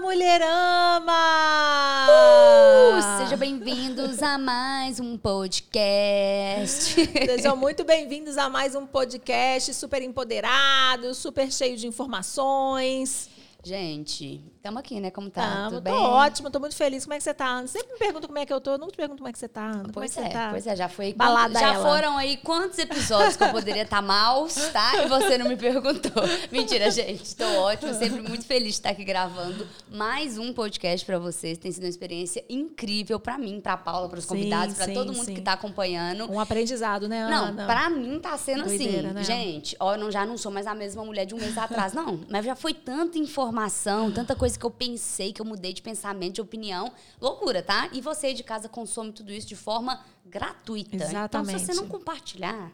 Mulherama! Uh, Sejam bem-vindos a mais um podcast. Sejam muito bem-vindos a mais um podcast super empoderado, super cheio de informações. Gente, estamos aqui, né? Como tá? Tamo, Tudo tô bem? ótima, tô muito feliz. Como é que você tá, Ana? Sempre me pergunta como é que eu tô, eu nunca te pergunto como é que você tá, Ana. Como Pois é que é, você tá? pois é, já foi. Balada já ela. foram aí quantos episódios que eu poderia estar mal, tá? E você não me perguntou. Mentira, gente. Tô ótima, sempre muito feliz de estar aqui gravando mais um podcast pra vocês. Tem sido uma experiência incrível pra mim, pra Paula, pros Sim, convidados, sim, todo mundo sim. que tá acompanhando. Um aprendizado, né, Não, Ana? pra mim tá sendo Doideira, assim, né? gente, ó, eu não, já não sou mais a mesma mulher de um mês atrás, não. Mas já foi tanta informação, tanta coisa que eu pensei, que eu mudei de pensamento, de opinião. Loucura, tá? E você aí de casa consome tudo isso de forma gratuita. Então, Exatamente. se você não compartilhar,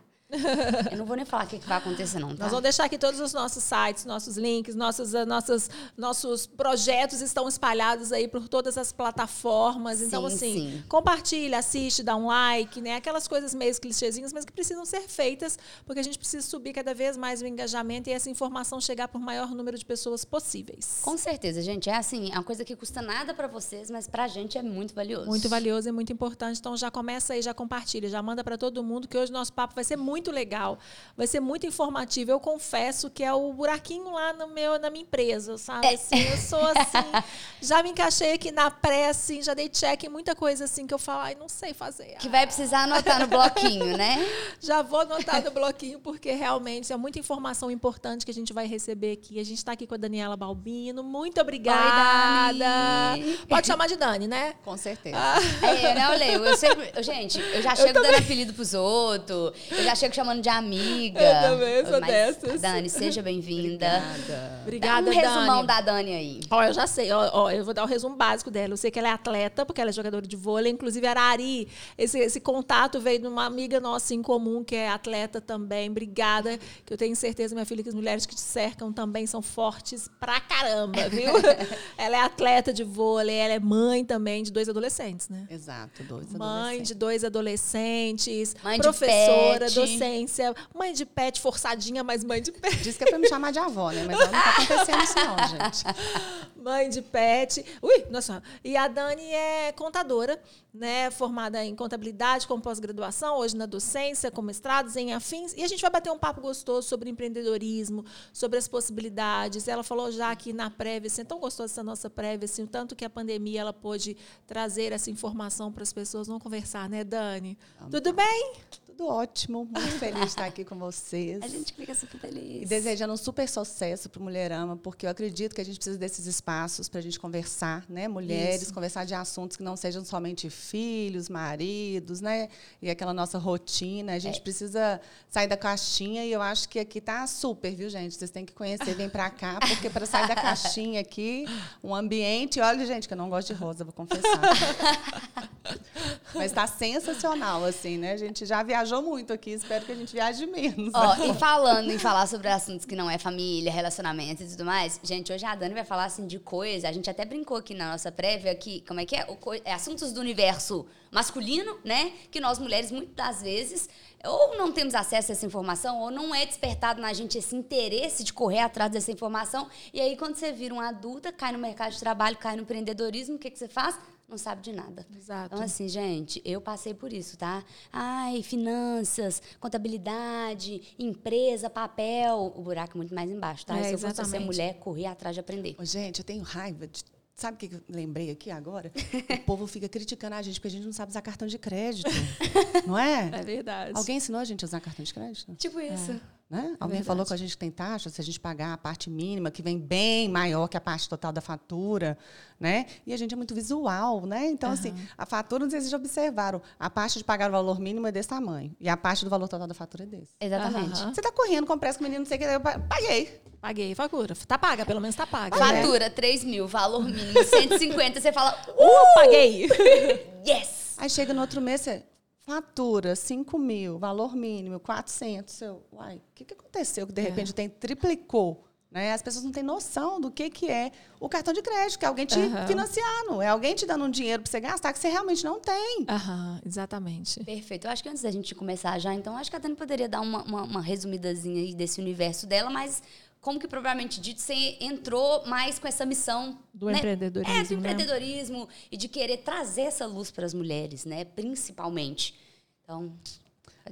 eu não vou nem falar o que, que vai acontecer, não, tá? Nós vamos deixar aqui todos os nossos sites, nossos links, nossos, ah, nossas, nossos projetos estão espalhados aí por todas as plataformas. então, Sim, assim, sim. compartilha, assiste, dá um like, né? Aquelas coisas meio clichêzinhas, mas que precisam ser feitas, porque a gente precisa subir cada vez mais o engajamento e essa informação chegar para o maior número de pessoas possíveis. Com certeza, gente. É assim, é uma coisa que custa nada pra vocês, mas pra gente é muito valioso. Muito valioso e muito importante. Então já começa aí, já compartilha, já manda para todo mundo que hoje nosso papo vai ser muito legal, vai ser muito informativo. Eu confesso que é o buraquinho lá no meu, na minha empresa, sabe? Assim, eu sou assim, já me encaixei aqui na pré, assim, já dei check em muita coisa assim que eu falo, ai, não sei fazer. Que vai precisar anotar no bloquinho, né? Já vou anotar no bloquinho, porque realmente é muita informação importante que a gente vai receber aqui. A gente está aqui com a Daniela Balbino. Muito obrigada. Dani. Pode chamar de Dani, né? Com certeza. É, né, eu leio. Eu sempre, eu, gente, eu já chego dando apelido pros outros, eu já chego chamando de amiga. Eu também sou Mas, dessas. Dani, seja bem-vinda. Obrigada. Obrigada, Dá um resumão Dani. da Dani aí. Ó, eu já sei, ó, ó, eu vou dar o resumo básico dela. Eu sei que ela é atleta, porque ela é jogadora de vôlei. Inclusive, Arari, esse, esse contato veio de uma amiga nossa em comum, que é atleta também. Obrigada, que eu tenho certeza, minha filha, que as mulheres que te cercam também são fortes pra caramba, viu? ela é atleta de vôlei, ela é mãe também de dois adolescentes, né? Exato, dois Mãe adolescentes. de dois adolescente, Mãe de professora, pet. Docência, mãe de pet forçadinha, mas mãe de pet. Diz que é pra me chamar de avó, né? Mas não tá acontecendo isso não, gente. Mãe de pet. Ui, nossa. E a Dani é contadora, né? Formada em contabilidade com pós-graduação, hoje na docência, com mestrados em afins. E a gente vai bater um papo gostoso sobre empreendedorismo, sobre as possibilidades. Ela falou já aqui na prévia, assim, é tão gostosa essa nossa prévia, assim, o tanto que a pandemia ela pôde trazer essa informação para as pessoas. Vamos conversar, né, Dani? Tudo bem? Tudo ótimo, muito feliz de estar aqui com vocês. A gente fica super feliz. E desejando um super sucesso para o Mulherama, porque eu acredito que a gente precisa desses espaços para a gente conversar, né? Mulheres, Isso. conversar de assuntos que não sejam somente filhos, maridos, né? E aquela nossa rotina. A É. gente precisa sair da caixinha e eu acho que aqui tá super, viu, gente? Vocês têm que conhecer, vem para cá, porque para sair da caixinha aqui, um ambiente. Olha, gente, que eu não gosto de rosa, vou confessar. Mas está sensacional, assim, né? A gente já viajou muito aqui, espero que a gente viaje menos. Ó, e falando em falar sobre assuntos que não é família, relacionamento e tudo mais, gente, hoje a Dani vai falar assim de coisa. A gente até brincou aqui na nossa prévia que, como é que é? É assuntos do universo masculino, né? Que nós mulheres, muitas das vezes, ou não temos acesso a essa informação, ou não é despertado na gente esse interesse de correr atrás dessa informação. E aí, quando você vira uma adulta, cai no mercado de trabalho, cai no empreendedorismo, o que, que você faz? Não sabe de nada. Exato. Então, assim, gente, eu passei por isso, tá? Ai, finanças, contabilidade, empresa, papel. O buraco é muito mais embaixo, tá? É, Se eu fosse exatamente. ser mulher, correr atrás de aprender. Ô, Gente, eu tenho raiva de. Sabe o que que eu lembrei aqui agora? O povo fica criticando a gente porque a gente não sabe usar cartão de crédito. Não é? É verdade. Alguém ensinou a gente a usar cartão de crédito? Tipo isso. Né? Alguém verdade. falou com a gente que tem taxa, se a gente pagar a parte mínima, que vem bem maior que a parte total da fatura, né? E a gente é muito visual, né? Então, assim, a fatura, não sei se vocês já observaram, a parte de pagar o valor mínimo é desse tamanho. E a parte do valor total da fatura é desse. Exatamente. Aham. Você está correndo com pressa com o menino, não sei o que, eu pa- paguei. Paguei, fatura. Tá paga, pelo menos tá paga. Fatura, 3 mil, valor mínimo 150, você fala, Uh, paguei! yes! Aí chega no outro mês, você fatura 5 mil, valor mínimo 400. Eu, uai, o que, que aconteceu que de repente tem triplicou? Né? As pessoas não têm noção do que, que é o cartão de crédito, que é alguém te Aham. financiando, é alguém te dando um dinheiro para você gastar que você realmente não tem. Aham, exatamente. Perfeito. Eu acho que antes da gente começar já, então, acho que a Dani poderia dar uma, uma, uma resumidazinha aí desse universo dela, mas como que propriamente dito você entrou mais com essa missão Do né? empreendedorismo, É, do né? empreendedorismo e de querer trazer essa luz para as mulheres, né? Principalmente. Então,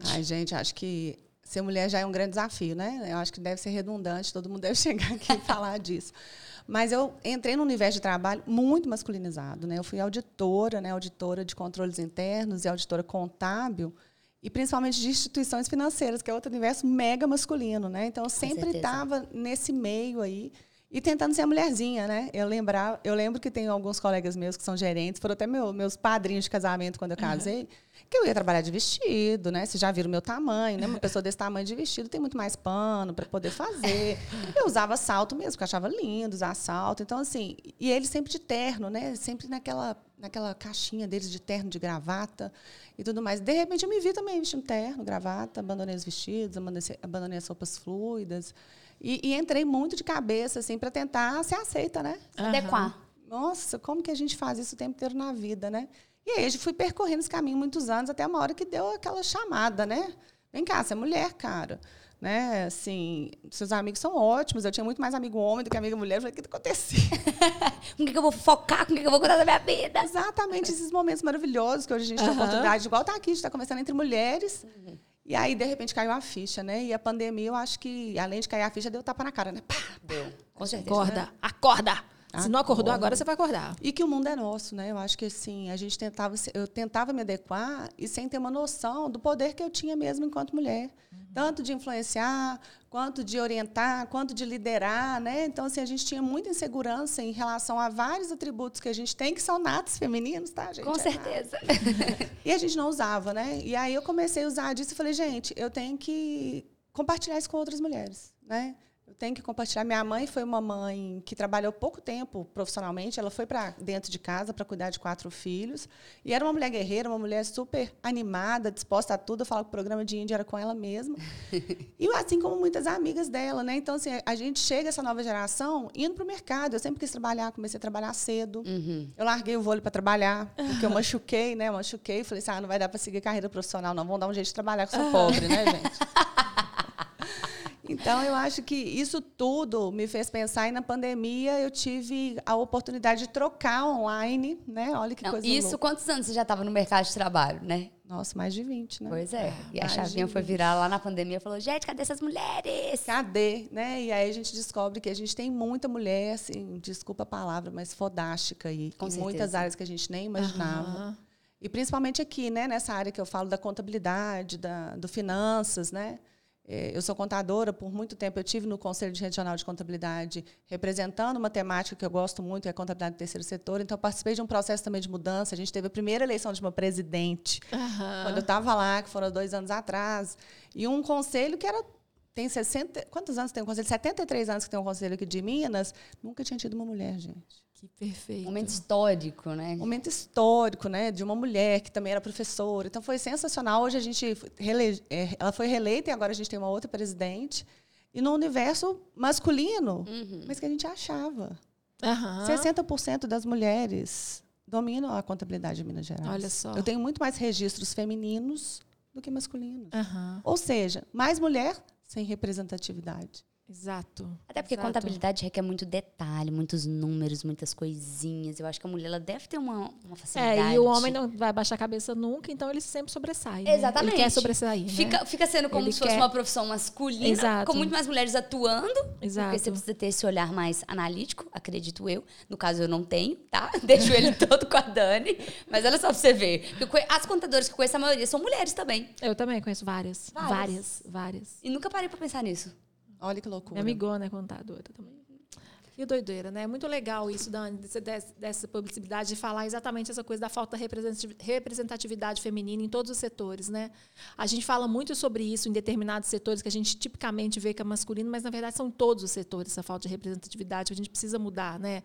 Ai, gente, acho que ser mulher já é um grande desafio, né? Eu acho que deve ser redundante, todo mundo deve chegar aqui e falar disso. Mas eu entrei num universo de trabalho muito masculinizado, né? Eu fui auditora, né? Auditora de controles internos e auditora contábil, e principalmente de instituições financeiras, que é outro universo mega masculino, né? Então eu sempre estava nesse meio aí e tentando ser a mulherzinha, né? Eu lembrar, eu lembro que tem alguns colegas meus que são gerentes, foram até meu- meus padrinhos de casamento quando eu casei, que eu ia trabalhar de vestido, né? Vocês já viram o meu tamanho, né? Uma pessoa desse tamanho de vestido tem muito mais pano para poder fazer. Eu usava salto mesmo, porque achava lindo usar salto. Então assim, e eles sempre de terno, né? Sempre naquela naquela caixinha deles de terno, de gravata e tudo mais. De repente eu me vi também vestindo terno, gravata, abandonei os vestidos, abandonei as roupas fluidas. E, e entrei muito de cabeça, assim, para tentar ser aceita, né? adequar. Nossa, como que a gente faz isso o tempo inteiro na vida, né? E aí eu fui percorrendo esse caminho muitos anos, até uma hora que deu aquela chamada, né? Vem cá, você é mulher, cara. Né? Assim, seus amigos são ótimos. Eu tinha muito mais amigo homem do que amiga mulher. Eu falei, o que está acontecendo? Com o que, que eu vou focar? Com o que, que eu vou contar da minha vida? Exatamente esses momentos maravilhosos que hoje a gente tem a oportunidade, igual tá aqui, a gente está conversando entre mulheres. E aí, de repente, caiu a ficha, né? E a pandemia, eu acho que, além de cair a ficha, deu tapa na cara, né? Pá! Deu. Com certeza. Acorda, acorda. Se não acordou agora, você vai acordar. E que o mundo é nosso, né? Eu acho que assim, a gente tentava, eu tentava me adequar e sem ter uma noção do poder que eu tinha mesmo enquanto mulher, tanto de influenciar, quanto de orientar, quanto de liderar, né? Então assim, a gente tinha muita insegurança em relação a vários atributos que a gente tem que são natos femininos, tá, gente? Com É certeza. e a gente não usava, né? E aí eu comecei a usar disso e falei, gente, eu tenho que compartilhar isso com outras mulheres, né? Tenho que compartilhar. Minha mãe foi uma mãe que trabalhou pouco tempo profissionalmente. Ela foi para dentro de casa para cuidar de quatro filhos. E era uma mulher guerreira, uma mulher super animada, disposta a tudo. Eu falo que o programa de Índia era com ela mesma. e assim como muitas amigas dela, né? Então, assim, a gente chega, essa nova geração, indo para o mercado. Eu sempre quis trabalhar, comecei a trabalhar cedo. Uhum. Eu larguei o vôlei para trabalhar, porque eu machuquei, né? Eu machuquei. Falei assim, ah, não vai dar para seguir carreira profissional, não. Vamos dar um jeito de trabalhar, que eu sou pobre, né, gente? Então, eu acho que isso tudo me fez pensar. E na pandemia, eu tive a oportunidade de trocar online, né? Olha que Não, coisa isso, louca. quantos anos você já estava no mercado de trabalho, né? Nossa, mais de 20, né? Pois é. E a mais chavinha de foi virar lá na pandemia e falou: gente, cadê essas mulheres? Cadê? Né? E aí a gente descobre que a gente tem muita mulher, assim, desculpa a palavra, mas fodástica aí. Com em certeza. muitas áreas que a gente nem imaginava. Aham. E principalmente aqui, né, nessa área que eu falo da contabilidade, da, do finanças, né? É, Eu sou contadora, por muito tempo eu tive no Conselho de Regional de Contabilidade representando uma temática que eu gosto muito, que é a contabilidade do terceiro setor. Então, eu participei de um processo também de mudança. A gente teve a primeira eleição de uma presidente Aham. quando eu estava lá, que foram dois anos atrás. E um conselho que era. Tem 60. Quantos anos tem um conselho? 73 anos que tem um conselho aqui de Minas. Nunca tinha tido uma mulher, gente. Que perfeito. Momento histórico, né? Momento histórico, né? De uma mulher que também era professora. Então foi sensacional. Hoje a gente. rele- é, Ela foi reeleita e agora a gente tem uma outra presidente. E no universo masculino, mas que a gente achava. Aham. 60% das mulheres dominam a contabilidade de Minas Gerais. Olha só. Eu tenho muito mais registros femininos do que masculinos. Aham. Ou seja, mais mulher sem representatividade. Exato. Até porque Exato. contabilidade requer muito detalhe, muitos números, muitas coisinhas. Eu acho que a mulher ela deve ter uma, uma facilidade. É, e o homem não vai baixar a cabeça nunca, então ele sempre sobressai. né? Exatamente. Ele quer sobressair. né? Fica, fica sendo como Ele se fosse quer- uma profissão masculina, Exato. com muito mais mulheres atuando. Exato. Porque você precisa ter esse olhar mais analítico, acredito eu. No caso, eu não tenho, tá? Deixo ele todo com a Dani. Mas olha só pra você ver. As contadoras que eu conheço, a maioria são mulheres também. Eu também conheço várias. Várias. Várias, várias. E nunca parei pra pensar nisso. Olha que loucura. Minha amigona é contadora também. Que doideira, né? Muito legal isso, Dani, dessa publicidade de falar exatamente essa coisa da falta de representati- representatividade feminina em todos os setores, né? A gente fala muito sobre isso em determinados setores que a gente tipicamente vê que é masculino, mas na verdade são todos os setores essa falta de representatividade que a gente precisa mudar, né?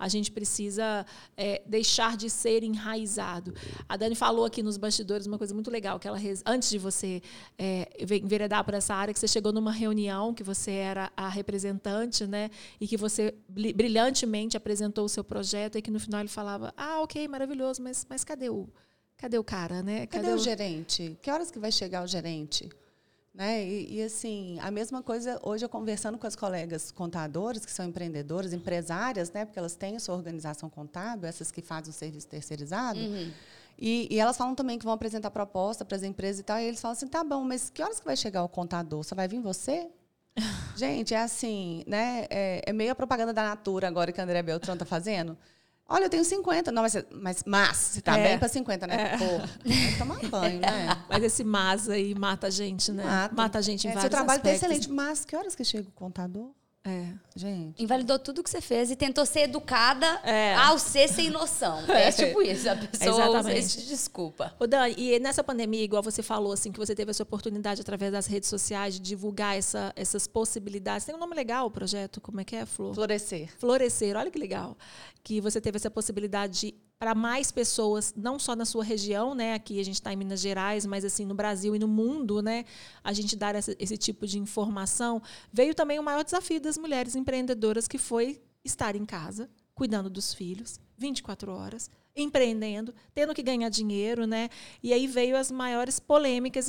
A gente precisa é, deixar de ser enraizado. A Dani falou aqui nos bastidores uma coisa muito legal, que ela antes de você é, ve- enveredar por essa área, que você chegou numa reunião, que você era a representante, né? E que você bri- brilhantemente apresentou o seu projeto e que no final ele falava: "Ah, OK, maravilhoso, mas mas cadê o cadê o cara, né? Cadê o gerente? Que horas que vai chegar o gerente? Né? E, e, assim, a mesma coisa, hoje eu conversando com as colegas contadoras, que são empreendedoras, empresárias, né? Porque elas têm a sua organização contábil, essas que fazem o serviço terceirizado. Uhum. E, e, elas falam também que vão apresentar proposta para as empresas e tal. E eles falam assim: tá bom, mas que horas que vai chegar o contador? Só vai vir você? Gente, é assim, né? É, é, meio a propaganda da Natura agora que a André Beltrão está fazendo. Olha, eu tenho 50. Não, mas, mas, mas você tá é. bem para 50, né? É. Pô, vai tomar banho, né? Mas esse mas aí mata a gente, né? Mata, mata a gente em é, vários Seu trabalho aspectos. tá excelente, mas que horas que chega o contador? É. Gente. Invalidou tudo que você fez e tentou ser educada é. ao ser sem noção. É tipo isso. A pessoa Exatamente. desculpa. Ô, Dan, e nessa pandemia, igual você falou, assim, que você teve essa oportunidade através das redes sociais de divulgar essa, essas possibilidades. Tem um nome legal o projeto, como é que é, Flor? Florescer. Florescer, olha que legal. Que você teve essa possibilidade de para mais pessoas, não só na sua região, né? Aqui a gente está em Minas Gerais, mas assim no Brasil e no mundo, né? A gente dar essa, esse tipo de informação. Veio também o maior desafio das mulheres empreendedoras, que foi estar em casa, cuidando dos filhos, 24 horas, empreendendo, tendo que ganhar dinheiro, né? E aí veio as maiores polêmicas,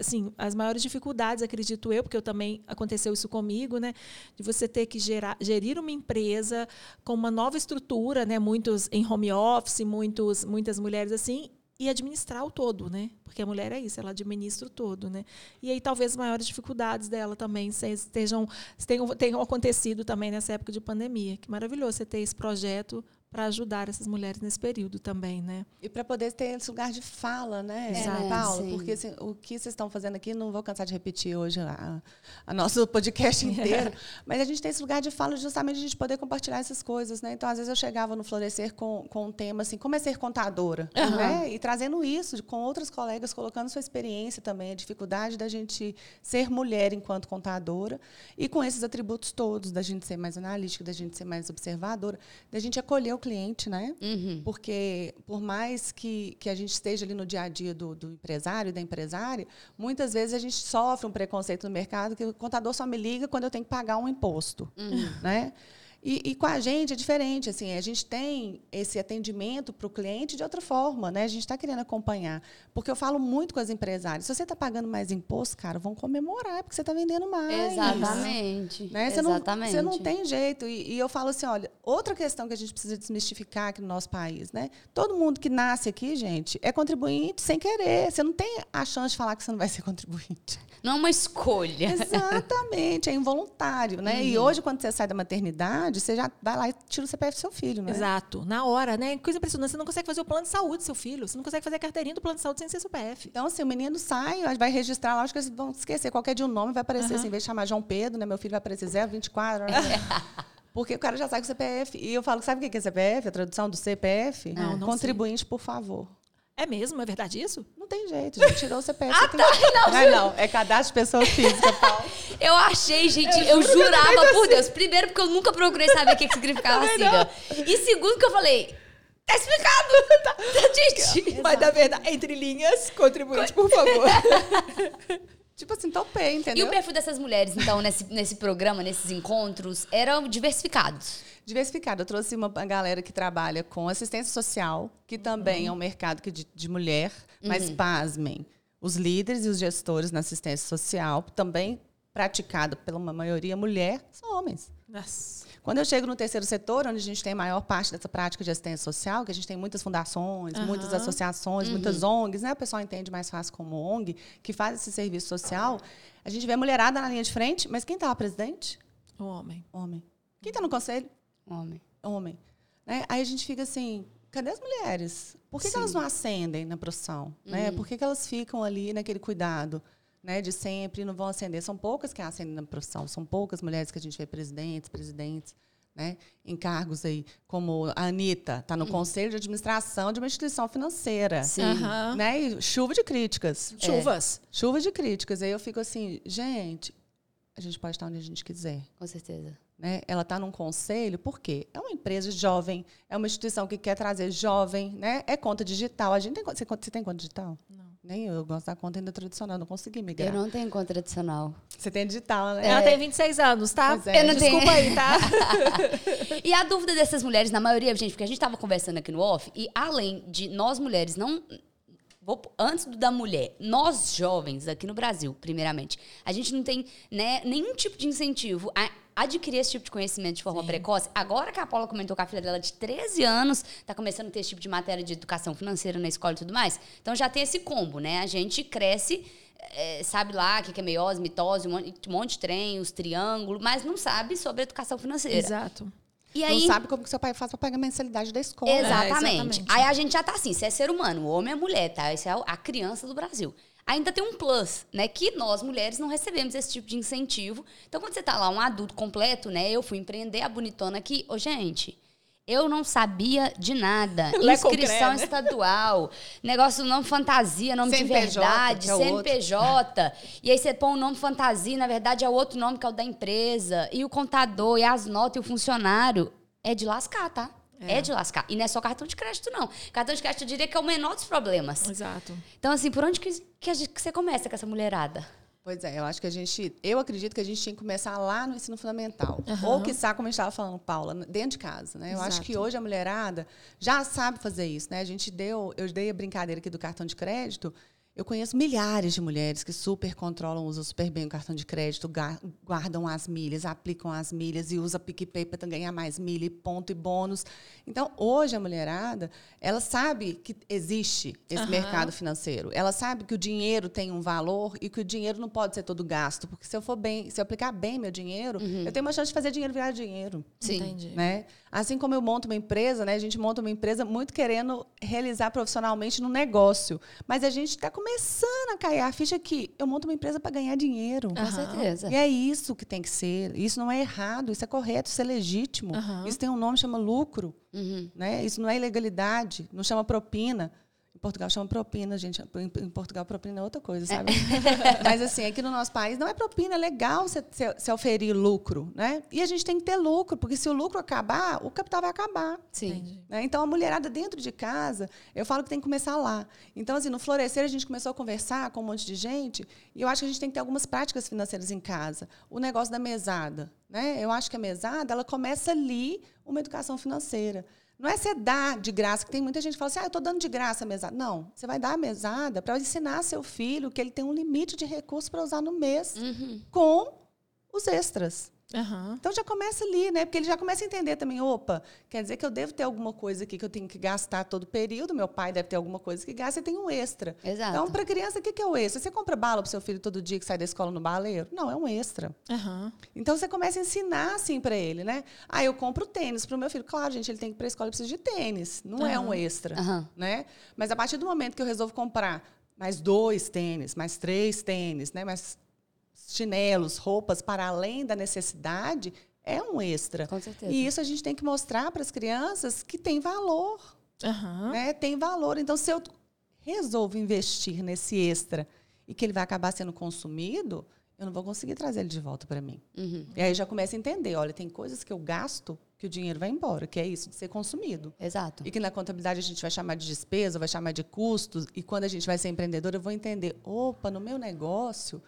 assim, as maiores dificuldades, acredito eu, porque eu também aconteceu isso comigo, né? De você ter que gerar, gerir uma empresa com uma nova estrutura, né? Muitos em home office, muitos, muitas mulheres assim, e administrar o todo, né? Porque a mulher é isso, ela administra o todo, né? E aí talvez as maiores dificuldades dela também estejam tenham, tenham acontecido também nessa época de pandemia. Que maravilhoso você ter esse projeto para ajudar essas mulheres nesse período também, né? E para poder ter esse lugar de fala, né, Exato. Paulo? Sim. Porque assim, o que vocês estão fazendo aqui, não vou cansar de repetir hoje a, a nosso podcast inteiro, mas a gente tem esse lugar de fala justamente de a gente poder compartilhar essas coisas, né? Então, às vezes eu chegava no Florescer com, com um tema assim, como é ser contadora, uhum. né? E trazendo isso com outras colegas, colocando sua experiência também, a dificuldade da gente ser mulher enquanto contadora e com esses atributos todos, da gente ser mais analítica, da gente ser mais observadora, da gente acolher o cliente, né? Uhum. Porque por mais que, que a gente esteja ali no dia a dia do, do empresário e da empresária, muitas vezes a gente sofre um preconceito no mercado que o contador só me liga quando eu tenho que pagar um imposto, uhum. né? E, e, com a gente é diferente, assim, a gente tem esse atendimento para o cliente de outra forma, né? A gente está querendo acompanhar. Porque eu falo muito com as empresárias, se você está pagando mais imposto, cara, vão comemorar, porque você está vendendo mais. Exatamente. Né? Você, Exatamente. Não, você não tem jeito. E, e, eu falo assim, olha, outra questão que a gente precisa desmistificar aqui no nosso país, né? Todo mundo que nasce aqui, gente, é contribuinte sem querer. Você não tem a chance de falar que você não vai ser contribuinte. Não é uma escolha. Exatamente, é involuntário, né? Uhum. E hoje, quando você sai da maternidade, você já vai lá e tira o CPF do seu filho, né? Exato. Na hora, né? Coisa impressionante. Você não consegue fazer o plano de saúde do seu filho. Você não consegue fazer a carteirinha do plano de saúde sem ser CPF. Então, assim, o menino sai, vai registrar, lógico que eles vão esquecer. Qualquer dia um nome vai aparecer, uhum. assim, em vez de chamar João Pedro, né? Meu filho vai aparecer 024. Né? Porque o cara já sai com o CPF. E eu falo, sabe o que é CPF? A tradução do CPF? Não, não Contribuinte, sei. por favor. É mesmo? É verdade isso? Não tem jeito, gente. Tirou o CPF. ah, tem... tá. Não, não, é, não. É cadastro de pessoa física, Paulo. Eu achei, gente. Eu, eu jurava por assim. Deus. Primeiro, porque eu nunca procurei saber o que, que significava a sigla. E segundo, que eu falei. Tá explicado! tá, gente! Mas da verdade, entre linhas, contribuinte, por favor. Tipo assim, topei, entendeu? E o perfil dessas mulheres, então, nesse, nesse programa, nesses encontros, eram diversificados? Diversificado. Eu trouxe uma galera que trabalha com assistência social, que também uhum. é um mercado que de, de mulher, mas uhum. pasmem. Os líderes e os gestores na assistência social, também praticado pela maioria mulher, são homens. Nossa. Quando eu chego no terceiro setor, onde a gente tem a maior parte dessa prática de assistência social, que a gente tem muitas fundações, uhum. muitas associações, uhum. muitas ONGs, né? O pessoal entende mais fácil como ONG, que faz esse serviço social. A gente vê mulherada na linha de frente, mas quem está lá presidente? O homem. Homem. Quem está no conselho? Homem. Homem. Né? Aí a gente fica assim, cadê as mulheres? Por que, que elas não ascendem na profissão? Né? Uhum. Por que, que elas ficam ali naquele cuidado? Né, de sempre, não vão ascender. São poucas que ascendem na profissão, são poucas mulheres que a gente vê presidentes, presidentes, né, em cargos aí, como a Anitta, está no uhum. conselho de administração de uma instituição financeira. Sim. Uhum. Né, e chuva de críticas. Chuvas. É, chuva de críticas. Aí eu fico assim, gente, a gente pode estar onde a gente quiser. Com certeza. Né? Ela está num conselho, por quê? É uma empresa jovem, é uma instituição que quer trazer jovem, né? é conta digital. A gente tem, você, você tem conta digital? Não. Nem eu, eu gosto da conta ainda tradicional, não consegui migrar. Eu não tenho conta tradicional. Você tem digital, né? Ela é. tem 26 anos, tá? É. Eu não Desculpa tenho. aí, tá? e a dúvida dessas mulheres, na maioria, gente, porque a gente estava conversando aqui no off, e além de nós mulheres não vou, antes do da mulher, nós jovens aqui no Brasil, primeiramente, a gente não tem né, nenhum tipo de incentivo a adquirir esse tipo de conhecimento de forma Sim. precoce. Agora que a Paula comentou que a filha dela de 13 anos está começando a ter esse tipo de matéria de educação financeira na escola e tudo mais. Então já tem esse combo, né? A gente cresce é, sabe lá o que é meiose, mitose, um monte, um monte de trem, os triângulos, mas não sabe sobre educação financeira. Exato. E aí, não sabe como que seu pai faz para pagar a mensalidade da escola. Exatamente. É, exatamente. Aí a gente já tá assim, se é ser humano, o homem é mulher, tá? Essa é a criança do Brasil. Ainda tem um plus, né? Que nós, mulheres, não recebemos esse tipo de incentivo. Então, quando você tá lá, um adulto completo, né? Eu fui empreender a bonitona aqui. Ô, gente, eu não sabia de nada. Inscrição né? estadual, negócio nome fantasia, nome CNPJ, de verdade, é CNPJ. E aí você põe o nome fantasia, na verdade é o outro nome que é o da empresa. E o contador, e as notas, e o funcionário. É de lascar, tá? É. é. de lascar. E não é só cartão de crédito, não. Cartão de crédito eu diria que é o menor dos problemas. Exato. Então, assim, por onde que, que, gente, que você começa com essa mulherada? Pois é, eu acho que a gente, eu acredito que a gente tinha que começar lá no ensino fundamental. Uhum. Ou, quiçá, como a gente estava falando, Paula, dentro de casa. Né? Eu acho que hoje a mulherada já sabe fazer isso. Né? A gente deu, eu dei a brincadeira aqui do cartão de crédito. Eu conheço milhares de mulheres que super controlam, usam super bem o cartão de crédito, guardam as milhas, aplicam as milhas e usam PicPay para ganhar mais milha e ponto e bônus. Então, hoje a mulherada, ela sabe que existe esse uhum. mercado financeiro. Ela sabe que o dinheiro tem um valor e que o dinheiro não pode ser todo gasto, porque se eu for bem, se eu aplicar bem meu dinheiro, uhum. eu tenho uma chance de fazer dinheiro virar dinheiro. Sim. Entendi. Né? Assim como eu monto uma empresa, né? A gente monta uma empresa muito querendo realizar profissionalmente no negócio, mas a gente está começando a cair a ficha que eu monto uma empresa para ganhar dinheiro. Com certeza. E é isso que tem que ser. Isso não é errado, isso é correto, isso é legítimo. Uhum. Isso tem um nome, chama lucro. Uhum. Né? Isso não é ilegalidade, não chama propina. Em Portugal chama propina, gente. Em Portugal, propina é outra coisa, sabe? É. Mas, assim, aqui no nosso país não é propina, é legal você, você, oferir lucro, né? E a gente tem que ter lucro, porque se o lucro acabar, o capital vai acabar. Sim. Né? Então, a mulherada dentro de casa, eu falo que tem que começar lá. Então, assim, no Florescer, a gente começou a conversar com um monte de gente, e eu acho que a gente tem que ter algumas práticas financeiras em casa. O negócio da mesada, né? Eu acho que a mesada, ela começa ali uma educação financeira. Não é você dar de graça, que tem muita gente que fala assim, ah, eu estou dando de graça a mesada. Não, você vai dar a mesada para ensinar seu filho que ele tem um limite de recursos para usar no mês uhum. com os extras. Uhum. Então já começa ali, né? Porque ele já começa a entender também, opa, quer dizer que eu devo ter alguma coisa aqui que eu tenho que gastar todo período, meu pai deve ter alguma coisa que gasta e tem um extra. Exato. Então, para criança, o que é o extra? Você compra bala para seu filho todo dia que sai da escola no baleiro? Não, é um extra. Uhum. Então você começa a ensinar assim para ele, né? Ah, eu compro tênis para o meu filho. Claro, gente, ele tem que ir para a escola, precisa de tênis. Não uhum. é um extra, né? Mas a partir do momento que eu resolvo comprar mais dois tênis, mais três tênis, né? Mais chinelos, roupas para além da necessidade, é um extra. Com certeza. E isso a gente tem que mostrar para as crianças que tem valor. Uhum. Né? Tem valor. Então, se eu resolvo investir nesse extra e que ele vai acabar sendo consumido, eu não vou conseguir trazer ele de volta para mim. Uhum. E aí já começa a entender, olha, tem coisas que eu gasto que o dinheiro vai embora, que é isso de ser consumido. Exato. E que na contabilidade a gente vai chamar de despesa, vai chamar de custos, e quando a gente vai ser empreendedor, eu vou entender, opa, no meu negócio,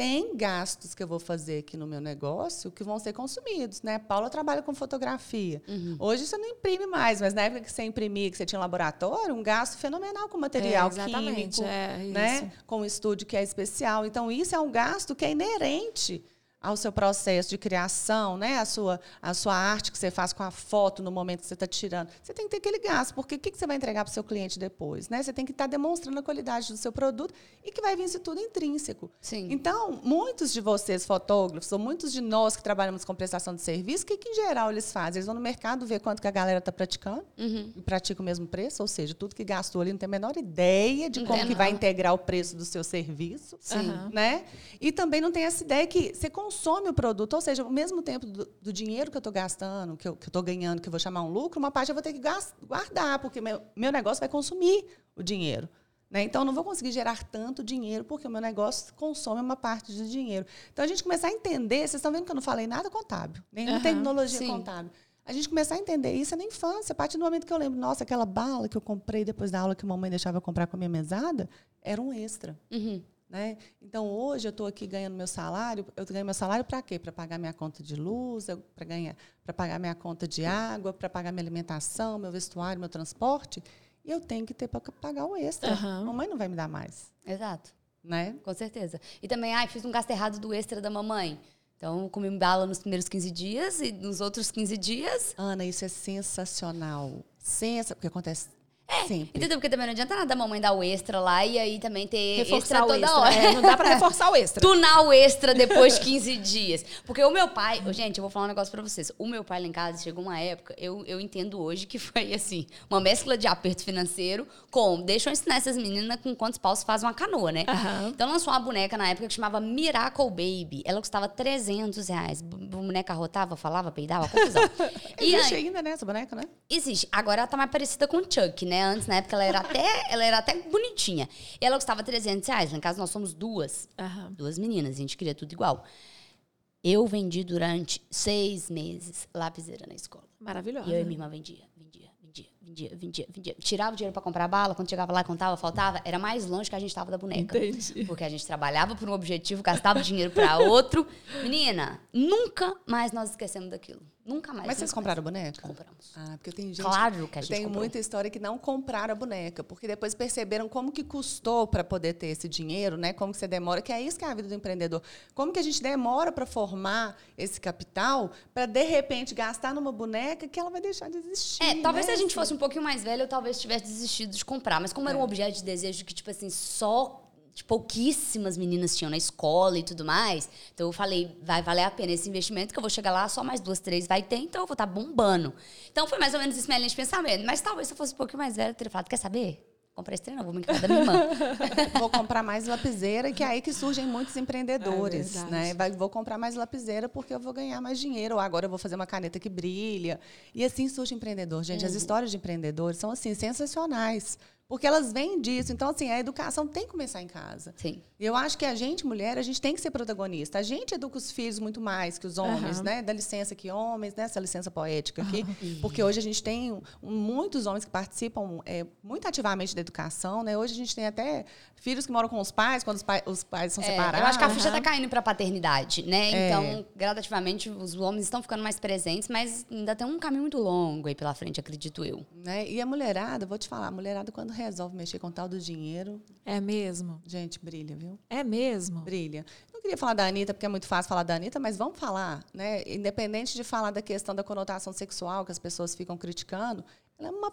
tem gastos que eu vou fazer aqui no meu negócio que vão ser consumidos, né? Paula trabalha com fotografia. Uhum. Hoje você não imprime mais, mas na época que você imprimia, que você tinha um laboratório, um gasto fenomenal com material é, químico, é, né? Com um estúdio que é especial. Então isso é um gasto que é inerente ao seu processo de criação, né? a, sua, a sua arte que você faz com a foto no momento que você está tirando. Você tem que ter aquele gasto, porque o que, que você vai entregar para o seu cliente depois? Né? Você tem que estar tá demonstrando a qualidade do seu produto e que vai vir isso tudo intrínseco. Sim. Então, muitos de vocês, fotógrafos, ou muitos de nós que trabalhamos com prestação de serviço, o que, que em geral eles fazem? Eles vão no mercado ver quanto que a galera está praticando uhum. e pratica o mesmo preço, ou seja, tudo que gastou ali não tem a menor ideia de como que vai integrar o preço do seu serviço. Sim. Né? E também não tem essa ideia que você consome o produto, ou seja, ao mesmo tempo do, do dinheiro que eu estou gastando, que eu estou ganhando, que eu vou chamar um lucro, uma parte eu vou ter que guardar, porque meu, meu negócio vai consumir o dinheiro. Né? Então, eu não vou conseguir gerar tanto dinheiro, porque o meu negócio consome uma parte do dinheiro. Então, a gente começar a entender, vocês estão vendo que eu não falei nada contábil, nenhuma uhum, tecnologia sim. contábil. A gente começar a entender isso na infância. A partir do momento que eu lembro, nossa, aquela bala que eu comprei depois da aula que a mamãe deixava eu comprar com a minha mesada, era um extra. Uhum. Né? Então, hoje eu estou aqui ganhando meu salário. Eu ganho meu salário para quê? Para pagar minha conta de luz, para pagar minha conta de água, para pagar minha alimentação, meu vestuário, meu transporte. E eu tenho que ter para pagar o extra. Aham. Mamãe não vai me dar mais, Exato. né? Com certeza. E também, ai, fiz um gasto errado do extra da mamãe. Então, comi bala nos primeiros 15 dias e nos outros 15 dias. Ana, isso é sensacional. Sensa, porque acontece É, sempre. Entendeu? Porque também não adianta nada a mamãe dar o extra lá e aí também ter Reforçar extra toda extra. hora. É, não dá pra reforçar o extra. Tunar o extra depois de 15 dias. Porque o meu pai, gente, eu vou falar um negócio pra vocês. O meu pai lá em casa chegou uma época, eu, eu entendo hoje que foi assim, uma mescla de aperto financeiro com deixa eu ensinar essas meninas com quantos paus faz uma canoa, né? Aham. Então lançou uma boneca na época que chamava Miracle Baby. Ela custava 300 reais. Boneca rotava, falava, peidava, confusão. e Existe aí, ainda, né, essa boneca, né? Existe. Agora ela tá mais parecida com o Chuck, né? Antes, na época, ela era até, ela era até bonitinha. E ela custava 300 reais. Lá em casa nós somos duas. Aham. Duas meninas. A gente queria tudo igual. Eu vendi durante seis meses lapiseira na escola. Maravilhosa. E eu e minha irmã vendia, vendia, vendia, vendia, vendia, vendia. Tirava o dinheiro pra comprar bala. Quando chegava lá, contava, faltava. Era mais longe que a gente tava da boneca. Entendi. Porque a gente trabalhava por um objetivo, gastava dinheiro pra outro. Menina, nunca mais nós esquecemos daquilo. Nunca mais. Mas vocês compraram mais. boneca? Compramos. Ah, porque tem gente. Claro que a gente tenho comprou. muita história que não compraram a boneca, porque depois perceberam como que custou para poder ter esse dinheiro, né? Como que você demora, que é isso que é a vida do empreendedor. Como que a gente demora para formar esse capital para de repente gastar numa boneca que ela vai deixar de existir. É, talvez né? se a gente fosse um pouquinho mais velho, eu talvez tivesse desistido de comprar. Mas como era É. um objeto de desejo que, tipo assim, só tipo, pouquíssimas meninas tinham na escola e tudo mais, então eu falei, vai valer a pena esse investimento, que eu vou chegar lá, só mais duas, três vai ter, então eu vou estar bombando. Então foi mais ou menos esse minha linha de pensamento. Mas talvez se eu fosse um pouquinho mais velho, eu teria falado, quer saber? Comprei esse trem, não, vou me encarregar da minha irmã. Vou comprar mais lapiseira, que é aí que surgem muitos empreendedores, É né? Vai- vou comprar mais lapiseira porque eu vou ganhar mais dinheiro. Ou agora eu vou fazer uma caneta que brilha. E assim surge empreendedor. Gente, Uhum. as histórias de empreendedores são assim sensacionais. Porque elas vêm disso. Então, assim, a educação tem que começar em casa. Sim. E eu acho que a gente, mulher, a gente tem que ser protagonista. A gente educa os filhos muito mais que os homens, Aham. né? Dá licença aqui, homens, né? Essa licença poética aqui. Porque hoje a gente tem um- muitos homens que participam é, muito ativamente da educação, né? Hoje a gente tem até filhos que moram com os pais, quando os, pai- os pais são É, separados. eu acho que a ficha Aham. tá caindo pra paternidade, né? É. Então, gradativamente, os homens estão ficando mais presentes, mas ainda tem um caminho muito longo aí pela frente, acredito eu. Né? E a mulherada, vou te falar, a mulherada quando resolve mexer com o tal do dinheiro, É mesmo? gente, brilha, viu? É mesmo? Brilha. Não queria falar da Anitta, porque é muito fácil falar da Anitta, mas vamos falar, né? Independente de falar da questão da conotação sexual que as pessoas ficam criticando, ela é uma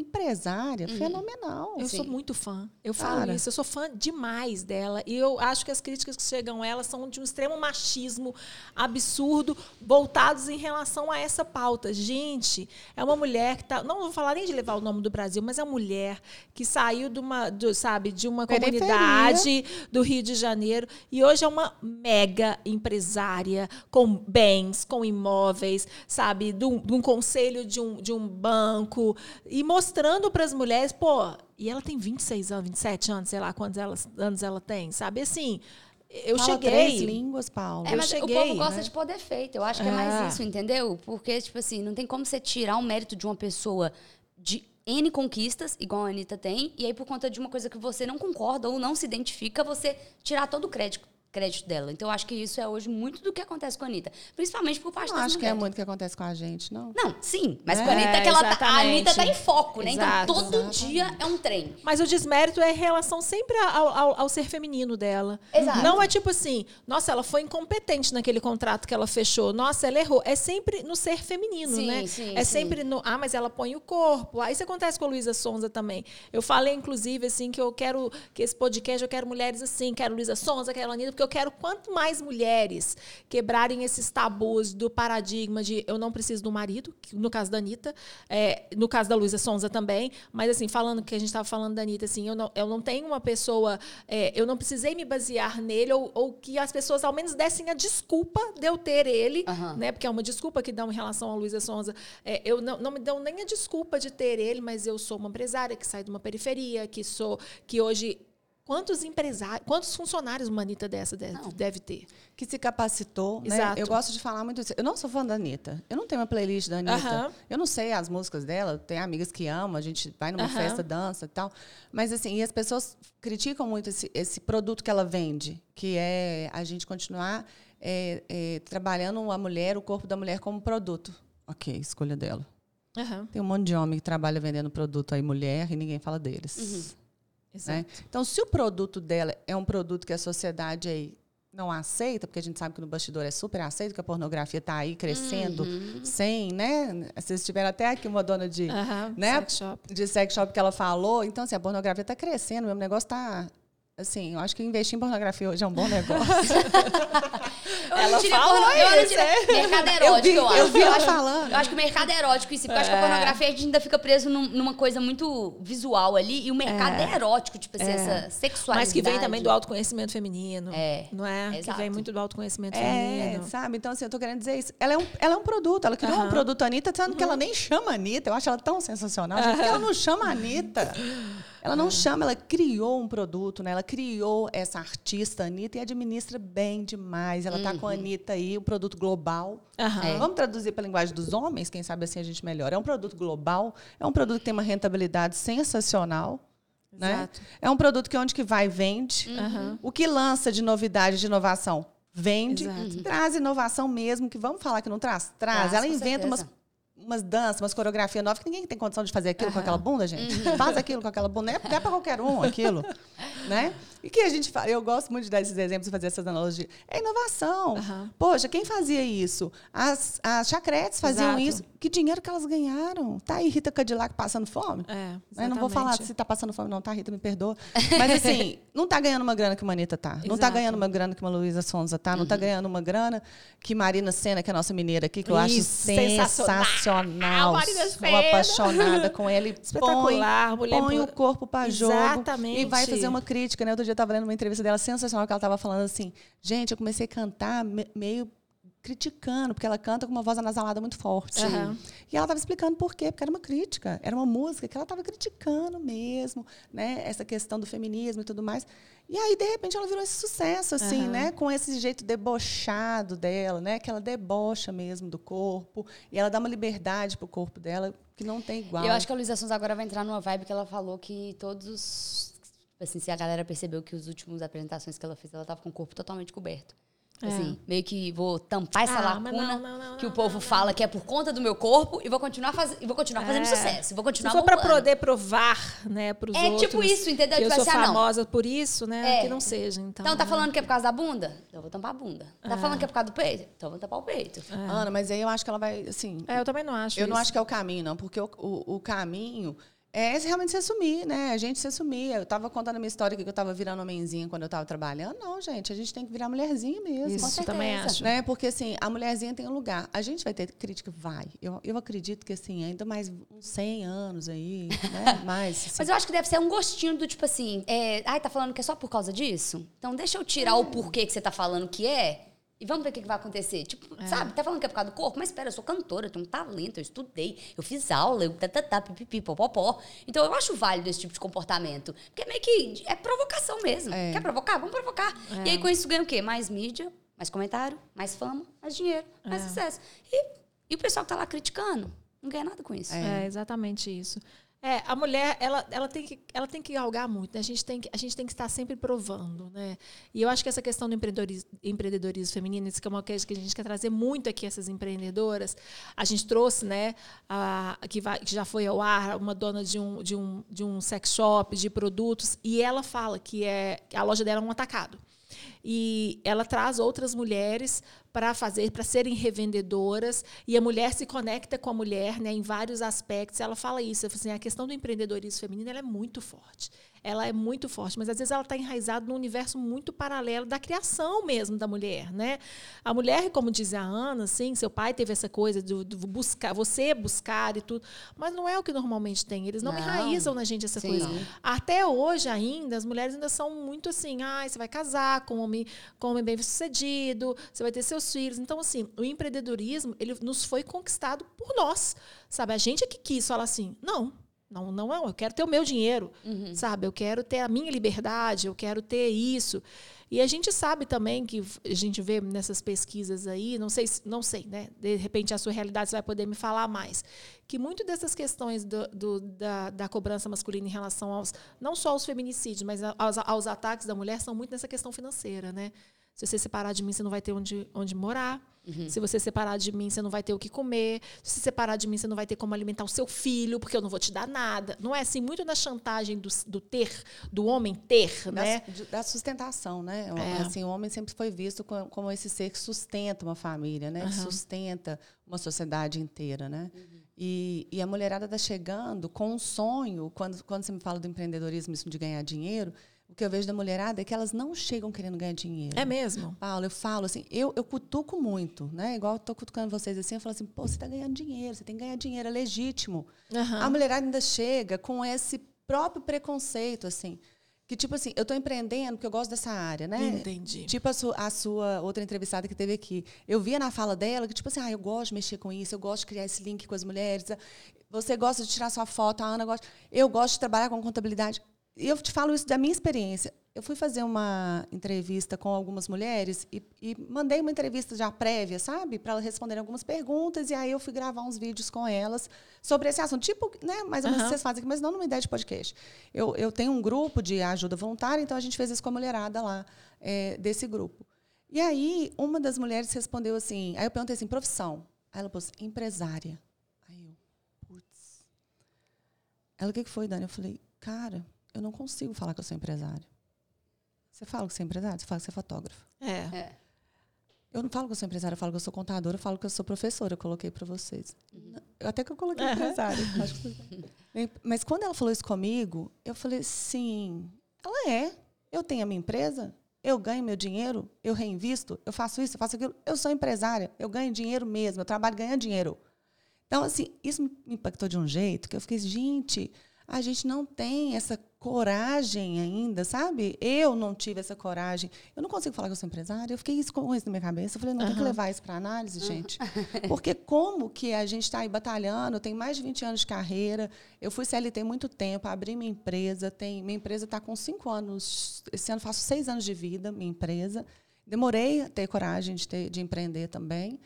empresária fenomenal. Eu Sim. sou muito fã. Eu falo Cara. isso. Eu sou fã demais dela. E eu acho que as críticas que chegam a ela são de um extremo machismo absurdo, voltados em relação a essa pauta. Gente, é uma mulher que tá. Não vou falar nem de levar o nome do Brasil, mas é uma mulher que saiu de uma, do- sabe, de uma Periferia. comunidade do Rio de Janeiro e hoje é uma mega empresária com bens, com imóveis, sabe, de um, de um conselho de um, de um banco e mostrando para as mulheres, pô, e ela tem 26 anos, 27 anos, sei lá quantos ela- anos ela tem, sabe? Assim, eu Fala três cheguei. línguas, Paulo. É, Eu mas cheguei, o povo gosta né? de poder feito. Eu acho que é É. mais isso, entendeu? Porque, tipo assim, não tem como você tirar o mérito de uma pessoa de N conquistas, igual a Anitta tem, e aí por conta de uma coisa que você não concorda ou não se identifica, você tirar todo o crédito, crédito dela. Então, eu acho que isso é hoje muito do que acontece com a Anitta. Principalmente por parte não das acho que é muito o que acontece com a gente, não. Não, sim, mas É, com a Anitta, que ela tá, a exatamente. Anitta tá em foco, né? Exato. então, todo dia é um trem. Mas o desmérito é em relação sempre ao, ao- ao ser feminino dela. Exato. Não é tipo assim, nossa, ela foi incompetente naquele contrato que ela fechou. Nossa, ela errou. É sempre no ser feminino, Sim, né? sim, é sim. sempre no, ah, mas ela põe o corpo. Ah, isso acontece com a Luísa Sonza também. Eu falei, inclusive, assim, que eu quero que esse podcast, eu quero mulheres assim, quero Luísa Sonza, quero Anitta, porque eu quero quanto mais mulheres quebrarem esses tabus do paradigma de eu não preciso do marido, no caso da Anitta, é, no caso da Luísa Sonza também, mas assim, falando que a gente estava falando da Anitta, assim, eu não, eu não tenho uma pessoa, é, eu não precisei me basear nele, ou, ou que as pessoas ao menos dessem a desculpa de eu ter ele, Aham. né? Porque é uma desculpa que dão em relação a Luísa Sonza. É, eu não, não me dão nem a desculpa de ter ele, mas eu sou uma empresária que sai de uma periferia, que sou, que hoje. Quantos empresários, quantos funcionários uma Anitta dessa deve, deve ter? Que se capacitou, né? Exato. Eu gosto de falar muito isso. Eu não sou fã da Anitta. Eu não tenho uma playlist da Anitta. Eu não sei as músicas dela. Tem amigas que amam, a gente vai numa festa, dança e tal. Mas, assim, e as pessoas criticam muito esse, esse produto que ela vende, que é a gente continuar é, é, trabalhando a mulher, o corpo da mulher como produto. Ok, escolha dela. Tem um monte de homem que trabalha vendendo produto aí, mulher, e ninguém fala deles. Né? Então, se o produto dela é um produto que a sociedade aí não aceita, porque a gente sabe que no bastidor é super aceito, que a pornografia está aí crescendo sem, né? Vocês tiveram até aqui uma dona de, Aham, né? sex shop. de sex shop que ela falou. Então, assim, a pornografia está crescendo, o mesmo negócio está. Assim, eu acho que investir em pornografia hoje é um bom negócio. Eu Ela não diria falou porno- eu não é. Mercado erótico, eu, eu vi, acho. eu vi ela acho, falando. eu acho que o mercado é erótico em si, porque eu acho que a pornografia a gente ainda fica preso num- numa coisa muito visual ali, e o mercado é, erótico, tipo assim, essa sexualidade. Mas que vem também do autoconhecimento feminino. É, Não é? Que exato. vem muito do autoconhecimento É, feminino. sabe? Então, assim, eu tô querendo dizer isso. Ela é um, ela é um produto, ela criou um produto Anitta, sendo que ela nem chama Anitta. Eu acho ela tão sensacional, gente, porque ela não chama Anitta. Ela não chama, ela criou um produto, né? Ela criou essa artista Anitta e administra bem demais. Ela tá com a Anitta aí, o produto global. Aham. É. Vamos traduzir para a linguagem dos homens, quem sabe assim a gente melhora. É um produto global, é um produto que tem uma rentabilidade sensacional. Né? É um produto que onde que vai, vende. Aham. O que lança de novidade, de inovação, vende. Exato. Traz inovação mesmo, que vamos falar que não traz? Traz. Traz, Ela inventa certeza. umas danças, umas coreografias novas, que ninguém tem condição de fazer aquilo com aquela bunda, gente. Uhum. Faz aquilo com aquela bunda. Não é, não é para qualquer um aquilo. né? E que a gente fala, eu gosto muito de dar esses exemplos e fazer essas analogias. É inovação. Aham. Poxa, quem fazia isso? As, as chacretes faziam Exato. isso. Que dinheiro que elas ganharam? Tá aí Rita Cadillac passando fome? É, Eu não vou falar se tá passando fome, não, tá, Rita? Me perdoa. Mas assim, não tá ganhando uma grana que uma Anitta tá. Não tá Exato. Uhum. ganhando uma grana que uma Luísa Sonza tá. Não tá ganhando uma grana que Marina Senna, que é a nossa mineira aqui, que eu acho Isso, sensacional. Sensacional. Marina Sou Senna. apaixonada com ela. E Espetacular, põe, mulher põe o corpo pra jogo. Exatamente. E vai fazer uma crítica, né? Outro dia eu tava lendo uma entrevista dela sensacional, que ela tava falando assim, gente, eu comecei a cantar me- meio criticando, porque ela canta com uma voz anasalada muito forte. Aham. E ela estava explicando por quê, porque era uma crítica, era uma música que ela estava criticando mesmo, né? Essa questão do feminismo e tudo mais. E aí, de repente, ela virou esse sucesso, assim, Aham. né? Com esse jeito debochado dela, né? Que ela debocha mesmo do corpo. E ela dá uma liberdade pro corpo dela que não tem igual. E eu acho que a Luísa Sonza agora vai entrar numa vibe que ela falou que todos os. Assim, se a galera percebeu que os últimos apresentações que ela fez, ela tava com o corpo totalmente coberto. É. Assim, meio que vou tampar essa Ah, lacuna não, não, não, que o não, povo não, fala que é por conta do meu corpo e vou continuar, faz... e vou continuar fazendo É. sucesso. Vou Se continuar for para poder provar, né, pros É outros. tipo isso, entendeu? Que eu Tipo sou assim, ah, não. famosa por isso, né? É. Que não seja, então. Então tá né? falando que é por causa da bunda? Então eu vou tampar a bunda. Tá falando que é por causa do peito? Então eu vou tampar o peito. Ana, mas aí eu acho que ela vai, assim... É, eu também não acho. Eu não isso. acho que é o caminho, não, porque o, o, o caminho é realmente se assumir, né? A gente se assumir. Eu estava contando a minha história que eu estava virando homenzinha quando eu estava trabalhando. Não, gente, a gente tem que virar mulherzinha mesmo. Isso, também acho. Né? Porque, assim, a mulherzinha tem um lugar. A gente vai ter crítica? Vai. Eu, eu acredito que, assim, ainda mais uns 100 anos aí, né? Mais, assim. Mas eu acho que deve ser um gostinho do tipo assim, é, ai, tá falando que é só por causa disso? Então deixa eu tirar o porquê que você tá falando que é. E vamos ver o que, que vai acontecer. Tipo, sabe, tá falando que é por causa do corpo? Mas espera, eu sou cantora, eu tenho um talento, eu estudei, eu fiz aula, eu tatatá, pipipi, popopó. Então eu acho válido esse tipo de comportamento. Porque meio que é provocação mesmo. É. Quer provocar? Vamos provocar. E aí com isso ganha o quê? Mais mídia, mais comentário, mais fama, mais dinheiro, mais sucesso. E, e o pessoal que tá lá criticando, não ganha nada com isso. É exatamente isso. É, a mulher, ela, ela, tem que, ela tem que galgar muito, né? A gente, tem que, a gente tem que estar sempre provando, né? E eu acho que essa questão do empreendedorismo, empreendedorismo feminino, isso que é uma coisa que a gente quer trazer muito aqui, essas empreendedoras. A gente trouxe, né, a, que, vai, que já foi ao ar, uma dona de um, de, um, de um sex shop, de produtos, e ela fala que é, a loja dela é um atacado. E ela traz outras mulheres para fazer, para serem revendedoras, e a mulher se conecta com a mulher né, em vários aspectos. Ela fala isso, assim, a questão do empreendedorismo feminino é muito forte. Ela é muito forte, mas às vezes ela está enraizada num universo muito paralelo da criação mesmo da mulher. Né? A mulher, como diz a Ana, assim, seu pai teve essa coisa de, de buscar, você buscar e tudo, mas não é o que normalmente tem. Eles não, Não. enraizam na gente essa Sim. coisa. Até hoje ainda, as mulheres ainda são muito assim, ah, você vai casar com um homem, com um homem bem sucedido, você vai ter seus filhos. Então, assim, o empreendedorismo, ele nos foi conquistado por nós, sabe? A gente é que quis falar assim, não, não, não, não, eu quero ter o meu dinheiro, sabe? Eu quero ter a minha liberdade, eu quero ter isso. E a gente sabe também que a gente vê nessas pesquisas aí, não sei, não sei, né? De repente a sua realidade você vai poder me falar mais, que muito dessas questões do, do, da, da, cobrança masculina em relação aos não só aos feminicídios, mas aos, aos ataques da mulher são muito nessa questão financeira, né? Se você separar de mim, você não vai ter onde, onde morar. Uhum. Se você separar de mim, você não vai ter o que comer. Se você separar de mim, você não vai ter como alimentar o seu filho, porque eu não vou te dar nada. Não é assim, muito na chantagem do, do ter, do homem ter, da, né? Da sustentação, né? É. Assim, o homem sempre foi visto como esse ser que sustenta uma família, né? Uhum. Que sustenta uma sociedade inteira, né? Uhum. E, e, a mulherada está chegando com um sonho, quando, quando você me fala do empreendedorismo, isso de ganhar dinheiro, o que eu vejo da mulherada é que elas não chegam querendo ganhar dinheiro. É mesmo? Paulo, eu falo assim, eu, eu cutuco muito, né? Igual eu tô cutucando vocês assim, eu falo assim, pô, você está ganhando dinheiro, você tem que ganhar dinheiro, é legítimo. Uhum. A mulherada ainda chega com esse próprio preconceito, assim. Que, tipo assim, eu estou empreendendo porque eu gosto dessa área, né? Entendi. Tipo a, su, a, sua outra entrevistada que teve aqui. Eu via na fala dela que, tipo assim, ah, eu gosto de mexer com isso, eu gosto de criar esse link com as mulheres. Você gosta de tirar sua foto, a Ana gosta. Eu gosto de trabalhar com contabilidade eu te falo isso da minha experiência. Eu fui fazer uma entrevista com algumas mulheres e, e mandei uma entrevista já prévia, sabe? Para elas responderem algumas perguntas. E aí eu fui gravar uns vídeos com elas sobre esse assunto. Tipo, né, mais ou menos uhum. vocês fazem aqui, mas não numa ideia de podcast. Eu, eu tenho um grupo de ajuda voluntária, então a gente fez isso com a mulherada lá é, desse grupo. E aí, uma das mulheres respondeu assim. Aí eu perguntei assim: profissão. Aí ela pôs, empresária. Aí eu, putz. Ela, o que foi, Dani? Eu falei, cara eu não consigo falar que eu sou empresário. Você fala que você é empresário? Você fala que você é fotógrafo. É. é. Eu não falo que eu sou empresária, eu falo que eu sou contadora, eu falo que eu sou professora, eu coloquei para vocês. Uhum. Até que eu coloquei uhum. empresária. Mas quando ela falou isso comigo, eu falei, sim, ela é. Eu tenho a minha empresa, eu ganho meu dinheiro, eu reinvisto, eu faço isso, eu faço aquilo. Eu sou empresária, eu ganho dinheiro mesmo, eu trabalho ganhando dinheiro. Então, assim, isso me impactou de um jeito que eu fiquei, gente, a gente não tem essa coragem ainda, sabe? Eu não tive essa coragem. Eu não consigo falar que eu sou empresária. Eu fiquei isso com isso na minha cabeça. Eu falei, não, uhum. tem que levar isso para análise, gente. Porque como que a gente está aí batalhando? Tem mais de 20 anos de carreira. Eu fui CLT muito tempo, abri minha empresa. Tem, minha empresa está com cinco anos. Esse ano faço seis anos de vida, minha empresa. Demorei a ter coragem de, ter, de empreender também.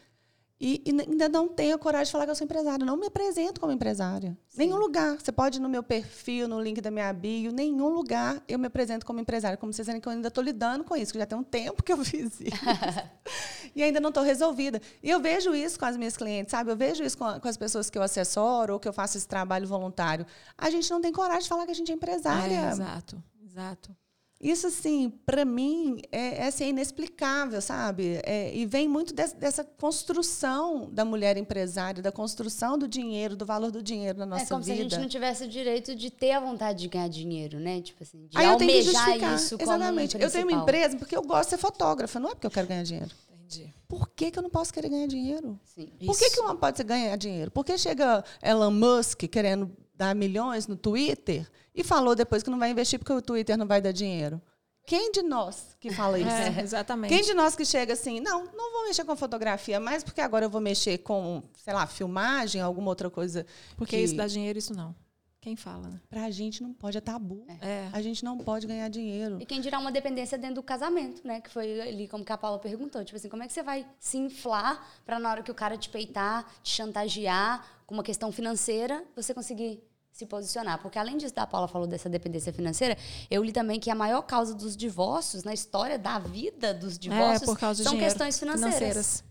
E, e, ainda não tenho a coragem de falar que eu sou empresária. Não me apresento como empresária. Sim. Nenhum lugar. Você pode ir no meu perfil, no link da minha bio, nenhum lugar eu me apresento como empresária. Como vocês dizem que eu ainda estou lidando com isso, que já tem um tempo que eu fiz isso. e ainda não estou resolvida. E eu vejo isso com as minhas clientes, sabe? Eu vejo isso com, a, com, as pessoas que eu assessoro ou que eu faço esse trabalho voluntário. A gente não tem coragem de falar que a gente é empresária. É, exato, exato. Isso, assim, para mim, é, é assim, inexplicável, sabe? É, e vem muito dessa, dessa, construção da mulher empresária, da construção do dinheiro, do valor do dinheiro na nossa vida. É como vida. se a gente não tivesse o direito de ter a vontade de ganhar dinheiro, né? Tipo assim, de Aí eu tenho que justificar. isso Exatamente. eu tenho uma empresa porque eu gosto de ser fotógrafa, não é porque eu quero ganhar dinheiro. Entendi. Por que, que eu não posso querer ganhar dinheiro? Sim. Por que, que uma pode ganhar dinheiro? Por que chega Elon Musk querendo dar milhões no Twitter e falou depois que não vai investir porque o Twitter não vai dar dinheiro. Quem de nós que fala isso? É, exatamente. Quem de nós que chega assim, não, não vou mexer com fotografia mais porque agora eu vou mexer com, sei lá, filmagem, alguma outra coisa. Porque que... isso dá dinheiro, isso não. Quem fala? Né? Pra gente não pode, é tabu. É. A gente não pode ganhar dinheiro. E quem dirá uma dependência dentro do casamento, né? Que foi ali, como que a Paula perguntou. Tipo assim, como é que você vai se inflar para na hora que o cara te peitar, te chantagear com uma questão financeira, você conseguir se posicionar. Porque além disso, a Paula falou dessa dependência financeira, eu li também que a maior causa dos divórcios, na história da vida dos é, divórcios, é, são questões financeiras. financeiras.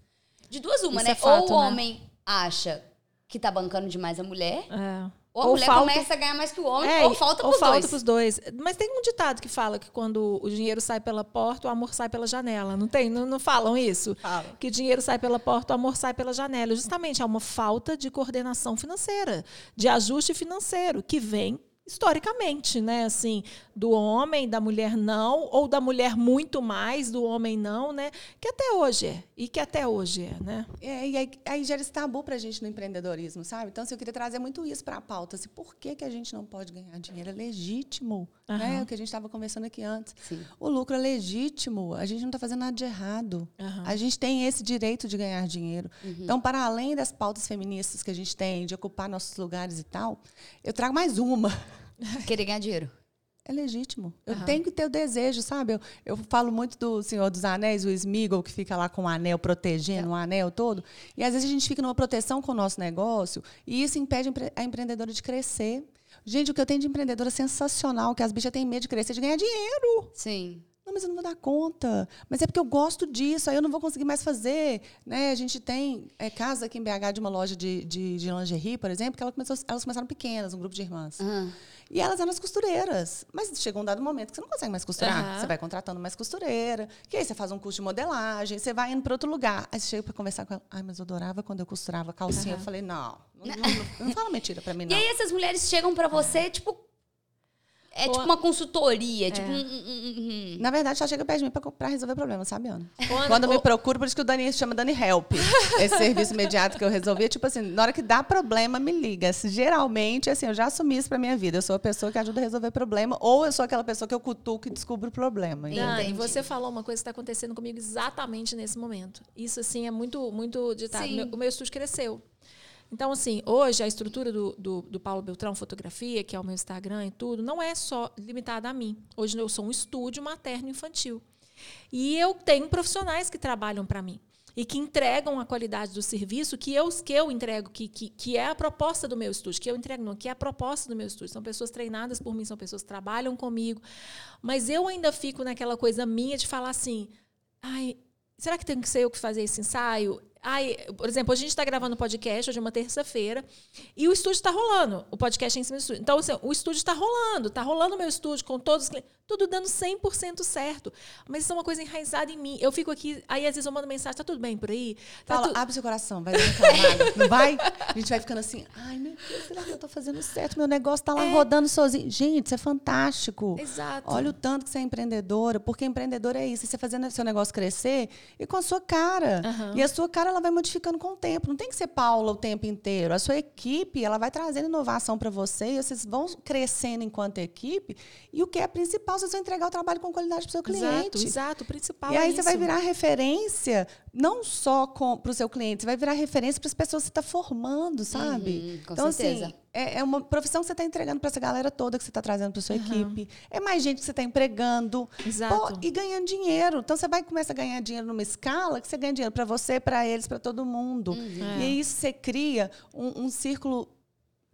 De duas uma, Isso né? É fato, Ou o né? homem acha que tá bancando demais a mulher. É ou a ou mulher falta... começa a ganhar mais que o homem, é, ou falta pros ou falta dois. Pros dois. Mas tem um ditado que fala que quando o dinheiro sai pela porta, o amor sai pela janela. Não tem? Não, não falam isso? Fala. Que o dinheiro sai pela porta, o amor sai pela janela. Justamente é uma falta de coordenação financeira, de ajuste financeiro, que vem historicamente, né? Assim, do homem, da mulher não, ou da mulher muito mais, do homem não, né? Que até hoje é. E que até hoje é, né? É, e aí, aí gera esse tabu para a gente no empreendedorismo, sabe? Então, assim, eu queria trazer muito isso para a pauta. Assim, por que, que a gente não pode ganhar dinheiro? É legítimo, uhum. né? O que a gente estava conversando aqui antes. Sim. O lucro é legítimo. A gente não está fazendo nada de errado. Uhum. A gente tem esse direito de ganhar dinheiro. Uhum. Então, para além das pautas feministas que a gente tem, de ocupar nossos lugares e tal, eu trago mais uma. Querer ganhar dinheiro. é legítimo. Eu uhum. tenho que ter o desejo, sabe? Eu, eu falo muito do Senhor dos Anéis, o Smigol, que fica lá com o anel, protegendo é. o anel todo. E às vezes a gente fica numa proteção com o nosso negócio e isso impede a empreendedora de crescer. Gente, o que eu tenho de empreendedora sensacional, que as bichas têm medo de crescer, de ganhar dinheiro. Sim. Não, mas eu não vou dar conta. Mas é porque eu gosto disso, aí eu não vou conseguir mais fazer. Né? A gente tem é, casa aqui em BH de uma loja de, de, de lingerie, por exemplo, que ela começou, elas começaram pequenas, um grupo de irmãs. Uhum. E elas eram as costureiras. Mas chegou um dado momento que você não consegue mais costurar. Uhum. Você vai contratando mais costureira, que aí você faz um curso de modelagem, você vai indo para outro lugar. Aí você chega para conversar com ela. Ai, mas eu adorava quando eu costurava calcinha. Uhum. Eu falei, não, não, não, não, não fala mentira para mim, não. E aí essas mulheres chegam para você, tipo, é tipo uma consultoria, tipo é. tipo um, um, um, Na verdade, ela chega perto de mim pra, pra resolver problema, sabe, Ana? Quando, Quando eu me procuro, por isso que o Dani se chama Dani Help. Esse serviço imediato que eu resolvi, é tipo assim, na hora que dá problema, me liga. Geralmente, assim, eu já assumi isso pra minha vida. Eu sou a pessoa que ajuda a resolver problema, ou eu sou aquela pessoa que eu cutuco e descubro o problema. Dani, você falou uma coisa que está acontecendo comigo exatamente nesse momento. Isso, assim, é muito, muito ditado. Meu, o meu estúdio cresceu. Então, assim, hoje a estrutura do, do, do, Paulo Beltrão Fotografia, que é o meu Instagram e tudo, não é só limitada a mim. Hoje eu sou um estúdio materno infantil. E eu tenho profissionais que trabalham para mim e que entregam a qualidade do serviço que eu, que eu entrego, que, que, que é a proposta do meu estúdio, que eu entrego, não, que é a proposta do meu estúdio. São pessoas treinadas por mim, são pessoas que trabalham comigo. Mas eu ainda fico naquela coisa minha de falar assim, ai, será que tem que ser eu que fazer esse ensaio? Ai, por exemplo, hoje a gente está gravando o podcast, hoje é uma terça-feira, e o estúdio está rolando, o podcast é em cima do estúdio. Então, assim, o estúdio está rolando, está rolando o meu estúdio com todos os clientes tudo dando 100% certo. Mas isso é uma coisa enraizada em mim. Eu fico aqui, aí às vezes eu mando mensagem, tá tudo bem por aí? Tá Fala, tu... abre seu coração, vai reclamar. não vai? A gente vai ficando assim, ai meu Deus, será que eu tô fazendo certo? Meu negócio tá lá é. rodando sozinho. Gente, isso é fantástico. Exato. Olha o tanto que você é empreendedora, porque empreendedor é isso, você fazendo seu negócio crescer e com a sua cara. Uhum. E a sua cara ela vai modificando com o tempo. Não tem que ser Paula o tempo inteiro. A sua equipe, ela vai trazendo inovação para você e vocês vão crescendo enquanto equipe. E o que é principal vocês vão entregar o trabalho com qualidade para o seu cliente. Exato, exato. O principal E é aí isso. você vai virar referência, não só para o seu cliente, você vai virar referência para as pessoas que você está formando, sabe? Uhum, com então, assim, certeza. assim, é, é, uma profissão que você está entregando para essa galera toda que você está trazendo para sua uhum. equipe. É mais gente que você está empregando. Exato. Pô, e ganhando dinheiro. Então você vai começar a ganhar dinheiro numa escala que você ganha dinheiro para você, para eles, para todo mundo. Uhum. E aí isso você cria um, um círculo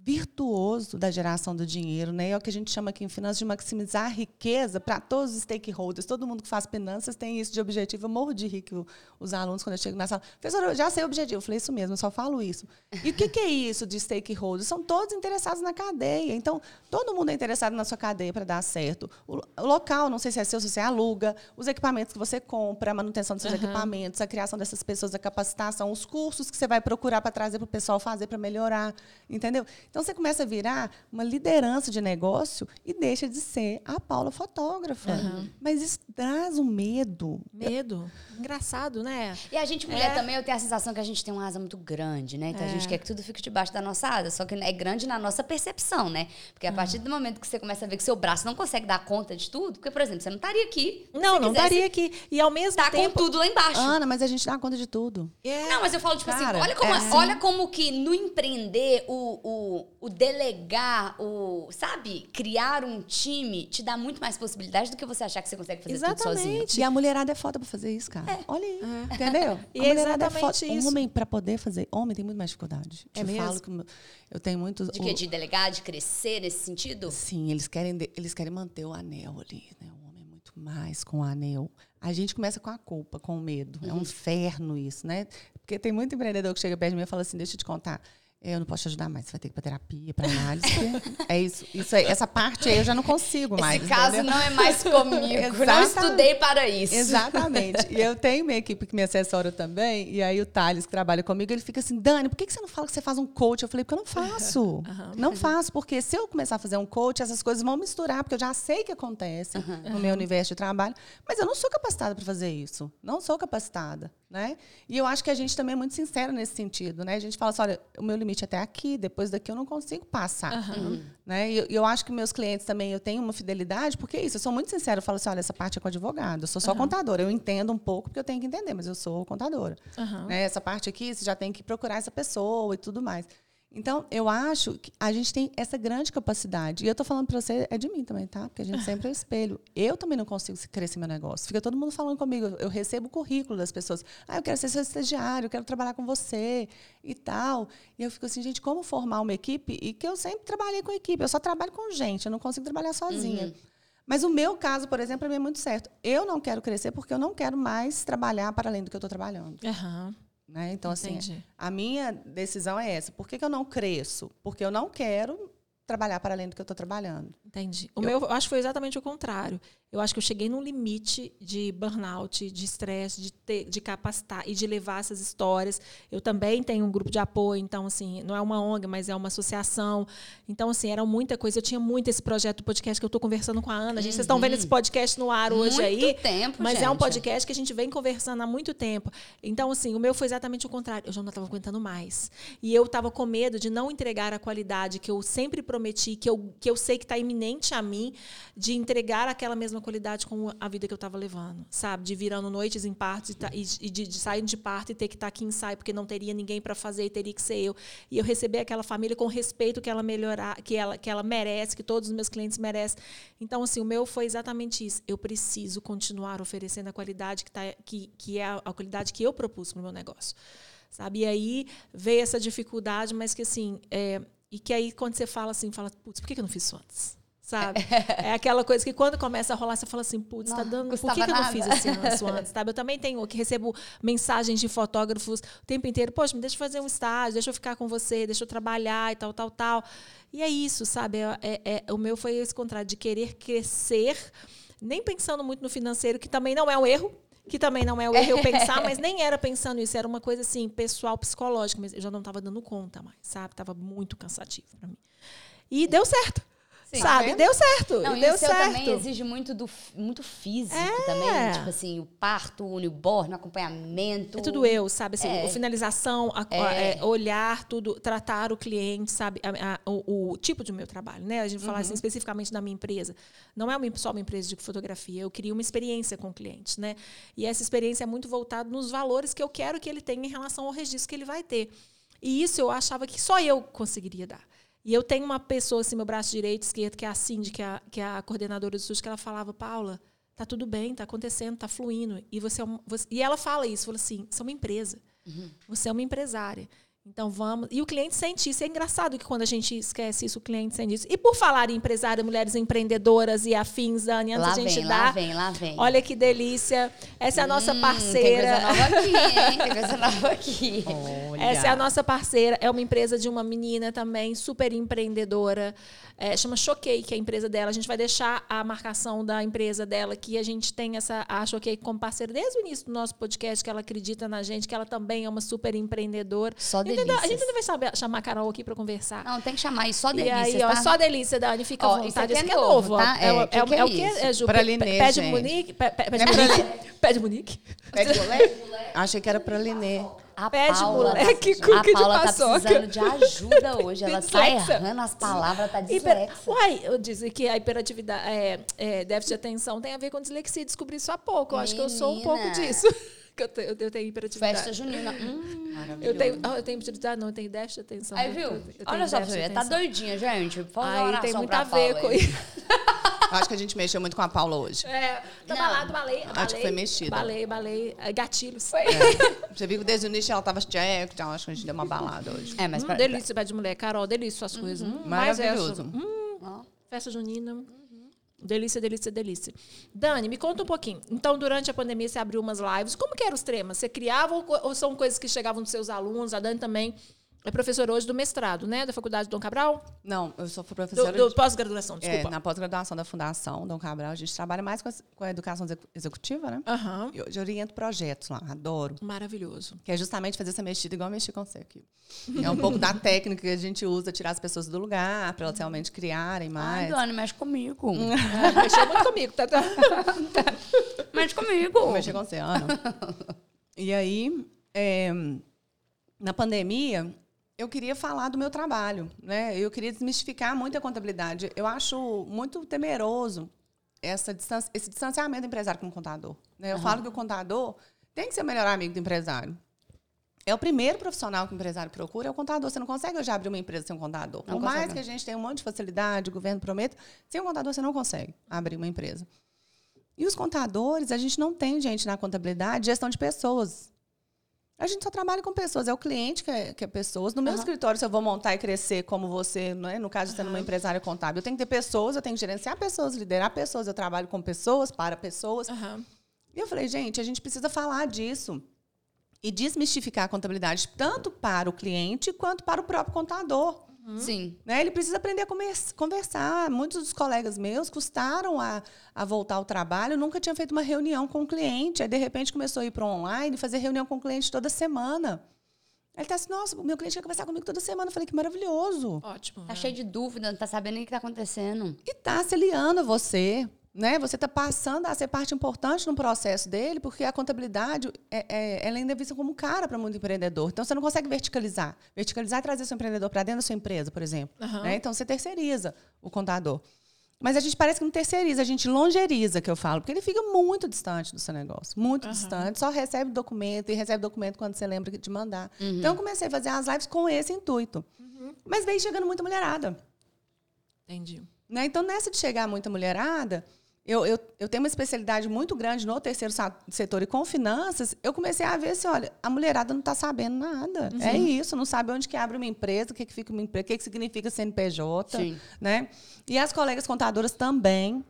virtuoso da geração do dinheiro, né? É o que a gente chama aqui em finanças de maximizar a riqueza para todos os stakeholders. Todo mundo que faz finanças tem isso de objetivo. Eu morro de rir que os alunos, quando eu chego na sala, professor, eu já sei o objetivo. Eu falei, isso mesmo, eu só falo isso. E o que, que é isso de stakeholders? São todos interessados na cadeia. Então, todo mundo é interessado na sua cadeia para dar certo. O, local, não sei se é seu, se você aluga, os equipamentos que você compra, a manutenção dos seus uhum. equipamentos, a criação dessas pessoas, a capacitação, os cursos que você vai procurar para trazer para o pessoal fazer para melhorar. Entendeu? Então, você começa a virar uma liderança de negócio e deixa de ser a Paula fotógrafa. Uhum. Mas isso traz um medo. Medo. Engraçado, né? E a gente, mulher, é. também, eu tenho a sensação que a gente tem uma asa muito grande, né? Então é. a gente quer que tudo fique debaixo da nossa asa. Só que é grande na nossa percepção, né? Porque a partir do momento que você começa a ver que seu braço não consegue dar conta de tudo, porque, por exemplo, você não estaria aqui. Não, não estaria aqui. E ao mesmo tá tempo. com tudo lá embaixo. Ana, mas a gente dá conta de tudo. É. Não, mas eu falo, tipo assim, Cara, assim, olha como, é. olha como que no empreender o, o, o delegar, o, sabe, criar um time te dá muito mais possibilidade do que você achar que você consegue fazer Exatamente. tudo sozinho. E a mulherada é foda pra fazer isso, cara. É. Olha aí. É. Entendeu? E a é mulherada é foda. Isso. Homem, pra poder fazer, homem tem muito mais dificuldade. É eu mesmo? falo que eu tenho muitos. De que? De delegar, de crescer nesse sentido? Sim, eles querem, eles querem manter o anel ali, né? O homem é muito mais com o anel. A gente começa com a culpa, com o medo. Uhum. É um uhum. inferno isso, né? Porque tem muito empreendedor que chega perto de mim e fala assim: deixa eu te contar. Eu não posso te ajudar mais, você vai ter que ir para terapia, para análise. é isso, isso aí, essa parte aí eu já não consigo mais. Esse caso não é mais comigo, não estudei para isso. Exatamente. E eu tenho minha equipe que me assessora também, e aí o Thales, que trabalha comigo, ele fica assim, Dani, por que você não fala que você faz um coach? Eu falei, porque eu não faço. Uhum. Não faço, porque se eu começar a fazer um coach, essas coisas vão misturar, porque eu já sei que acontece uhum. no meu universo de trabalho, mas eu não sou capacitada para fazer isso. Não sou capacitada. Né? E eu acho que a gente também é muito sincero nesse sentido. Né? A gente fala assim, olha, o meu limite é até aqui, depois daqui eu não consigo passar. Uhum. Né? E eu, acho que meus clientes também, eu tenho uma fidelidade, porque é isso, eu sou muito sincera, eu falo assim, olha, essa parte é com advogado, eu sou só uhum. contadora, eu entendo um pouco porque eu tenho que entender, mas eu sou contadora. Uhum. Né? Essa parte aqui, você já tem que procurar essa pessoa e tudo mais. Então, eu acho que a gente tem essa grande capacidade. E eu estou falando para você, é de mim também, tá? Porque a gente sempre é o espelho. Eu também não consigo crescer meu negócio. Fica todo mundo falando comigo. Eu recebo o currículo das pessoas. Ah, eu quero ser seu estagiário, eu quero trabalhar com você e tal. E eu fico assim, gente, como formar uma equipe? E que eu sempre trabalhei com equipe. Eu só trabalho com gente, eu não consigo trabalhar sozinha. Uhum. Mas o meu caso, por exemplo, é muito certo. Eu não quero crescer porque eu não quero mais trabalhar para além do que eu estou trabalhando. Uhum. Né? Então, assim, a minha decisão é essa. Por que, que eu não cresço? Porque eu não quero trabalhar para além do que eu estou trabalhando. Entendi. O eu, meu, eu acho que foi exatamente o contrário. Eu acho que eu cheguei num limite de burnout, de estresse, de, ter, de capacitar e de levar essas histórias. Eu também tenho um grupo de apoio, então, assim, não é uma ONG, mas é uma associação. Então, assim, era muita coisa. Eu tinha muito esse projeto do podcast que eu estou conversando com a Ana. Gente, uhum. vocês estão vendo esse podcast no ar hoje muito aí. tempo, Mas gente. é um podcast que a gente vem conversando há muito tempo. Então, assim, o meu foi exatamente o contrário. Eu já não estava aguentando mais. E eu estava com medo de não entregar a qualidade que eu sempre prometi, que eu, que eu sei que está iminente a mim, de entregar aquela mesma qualidade com a vida que eu estava levando, sabe? De virando noites em partos e, e de, de sair de parto e ter que estar tá aqui em ensaio porque não teria ninguém para fazer e teria que ser eu. E eu receber aquela família com o respeito que ela melhorar, que ela, que ela merece, que todos os meus clientes merecem. Então, assim, o meu foi exatamente isso. Eu preciso continuar oferecendo a qualidade que, tá, que, que é a, a qualidade que eu propus para o meu negócio. Sabe? E aí veio essa dificuldade, mas que assim, é, e que aí quando você fala assim, fala, putz, por que eu não fiz isso antes? Sabe? É aquela coisa que quando começa a rolar, você fala assim, putz, tá dando. Por que, que eu não fiz esse antes, antes, sabe? Eu também tenho que recebo mensagens de fotógrafos o tempo inteiro, poxa, me deixa fazer um estágio, deixa eu ficar com você, deixa eu trabalhar e tal, tal, tal. E é isso, sabe? É, é, é o meu foi esse contrário, de querer crescer, nem pensando muito no financeiro, que também não é um erro, que também não é o erro eu pensar, mas nem era pensando isso, era uma coisa assim, pessoal, psicológica, mas eu já não estava dando conta mais, sabe? Tava muito cansativo para mim. E deu certo. Sim, sabe? Tá deu certo. Não, e deu o seu certo. também exige muito, do, muito físico é. também. Tipo assim, o parto, o newborn, o acompanhamento. É tudo eu, sabe? Assim, é. finalização, a, é. a, olhar tudo, tratar o cliente, sabe? A, o, o, tipo do meu trabalho, né? A gente falar assim, uhum. assim, especificamente da minha empresa. Não é uma, só uma empresa de fotografia. Eu queria uma experiência com o cliente, né? E essa experiência é muito voltada nos valores que eu quero que ele tenha em relação ao registro que ele vai ter. E isso eu achava que só eu conseguiria dar. E eu tenho uma pessoa, assim, meu braço direito, esquerdo, que é a Cindy, que é a, que é a coordenadora do estúdio, que ela falava, Paula, tá tudo bem, tá acontecendo, tá fluindo. E, você, é um, você e ela fala isso, fala assim, você é uma empresa. Uhum. Você é uma empresária. Então vamos. E o cliente sente isso. É engraçado que quando a gente esquece isso, o cliente sente isso. E por falar em empresária, mulheres empreendedoras e afins, Dani, antes lá a gente vem, dar. Lá vem, lá vem. Olha que delícia. Essa é a nossa hum, parceira. Tem coisa nova aqui, hein? Tem coisa nova aqui. Olha. Essa é a nossa parceira. É uma empresa de uma menina também, super empreendedora. É, chama Choquei, que é a empresa dela. A gente vai deixar a marcação da empresa dela aqui. A gente tem essa, a Choquei como parceira desde o início do nosso podcast, que ela acredita na gente, que ela também é uma super empreendedora. Só delícia. A gente ainda vai saber, chamar a Carol aqui para conversar. Não, tem que chamar isso só delícia. E aí, ó, tá? só delícia, Dani. Fica à vontade. Isso aqui é, é novo, tá? É, é, é, que é, o quê, é, Ju? Pra Linê, Pé de Munique? Pé de Munique? Pé de Munique? Pé de Munique? Achei que era pra Linê. A Pé de moleque, tá, cookie a Paula tá precisando de ajuda hoje. Ela sai errando as palavras, tá dislexa. Uai, eu disse que a hiperatividade, é, é, déficit de atenção tem a ver com dislexia. Descobri isso há pouco. Eu acho que eu sou um pouco disso. Eu, tenho, eu tenho hiperatividade. Festa junina. Hum, eu tenho, oh, eu tenho hiperatividade, não, eu tenho déficit de atenção. Aí, viu? Olha só pra você tá doidinha, gente. Aí tem muito a ver com isso. Acho que a gente mexeu muito com a Paula hoje. É, tá balado, balei, balei. Acho que foi mexido. Balei, balei. É, gatilhos. É. Você viu que desde o início ela tava check, então acho que a gente deu uma balada hoje. É, mas hum, pra... delícia, pé de mulher. Carol, delícia suas uhum. coisas. Hum, Maravilhoso. Hum, oh. Festa junina. Delícia, delícia, delícia. Dani, me conta um pouquinho. Então, durante a pandemia, você abriu umas lives. Como que eram os temas? Você criava ou, ou são coisas que chegavam dos seus alunos? A Dani também é professora hoje do mestrado, né? Da Faculdade Dom Cabral? Não, eu sou professora. Do, do pós-graduação, desculpa. É, na pós-graduação da Fundação Dom Cabral, a gente trabalha mais com a, com a educação executiva, né? Uhum. Eu, eu oriento projetos lá, adoro. Maravilhoso. Que é justamente fazer essa mexida igual mexer com você aqui. É um pouco da técnica que a gente usa, tirar as pessoas do lugar, para elas realmente criarem mais. Ai, Dani, mexe comigo. é, mexeu muito comigo, tá? mexe comigo. Mexer com você, Ana. E aí, é, na pandemia, eu queria falar do meu trabalho, né? Eu queria desmistificar muito a contabilidade. Eu acho muito temeroso essa distância, esse distanciamento do empresário com o contador. Né? Eu uhum. falo que o contador tem que ser o melhor amigo do empresário. É o primeiro profissional que o empresário procura, é o contador. Você não consegue hoje abrir uma empresa sem um contador. Não Por mais consegue. que a gente tenha um monte de facilidade, o governo prometa, sem um contador você não consegue abrir uma empresa. E os contadores, a gente não tem gente na contabilidade, gestão de pessoas. A gente só trabalha com pessoas, é o cliente que é, que é pessoas. No meu Aham. escritório, se eu vou montar e crescer como você, né? no caso de sendo uma empresária contábil, eu tenho que ter pessoas, eu tenho que gerenciar pessoas, liderar pessoas, eu trabalho com pessoas, para pessoas. Aham. E eu falei, gente, a gente precisa falar disso e desmistificar a contabilidade, tanto para o cliente quanto para o próprio contador. Sim. Né? Ele precisa aprender a conversar. Muitos dos colegas meus custaram a, a voltar ao trabalho, nunca tinha feito uma reunião com o cliente. Aí, de repente, começou a ir para online, fazer reunião com o cliente toda semana. Aí ele está assim, nossa, o meu cliente quer conversar comigo toda semana. Eu falei, que maravilhoso. Ótimo. Tá é. cheio de dúvida, não tá sabendo nem o que tá acontecendo. E está se aliando a você. Né? Você está passando a ser parte importante no processo dele, porque a contabilidade é, é, ela ainda é vista como cara para muito empreendedor. Então, você não consegue verticalizar. Verticalizar é trazer seu empreendedor para dentro da sua empresa, por exemplo. Aham. né? Então, você terceiriza o contador. Mas a gente parece que não terceiriza, a gente longeriza, que eu falo, porque ele fica muito distante do seu negócio. Muito Aham. distante, só recebe documento e recebe documento quando você lembra de mandar. Então, eu comecei a fazer as lives com esse intuito. Mas veio chegando muita mulherada. Entendi. Né? Então, nessa de chegar muita mulherada, eu, eu, eu tenho uma especialidade muito grande no terceiro setor e com finanças, eu comecei a ver assim, olha, a mulherada não está sabendo nada. É isso, não sabe onde que abre uma empresa, o que, que fica uma empresa, o que, que significa CNPJ. Sim. Né? E as colegas contadoras também.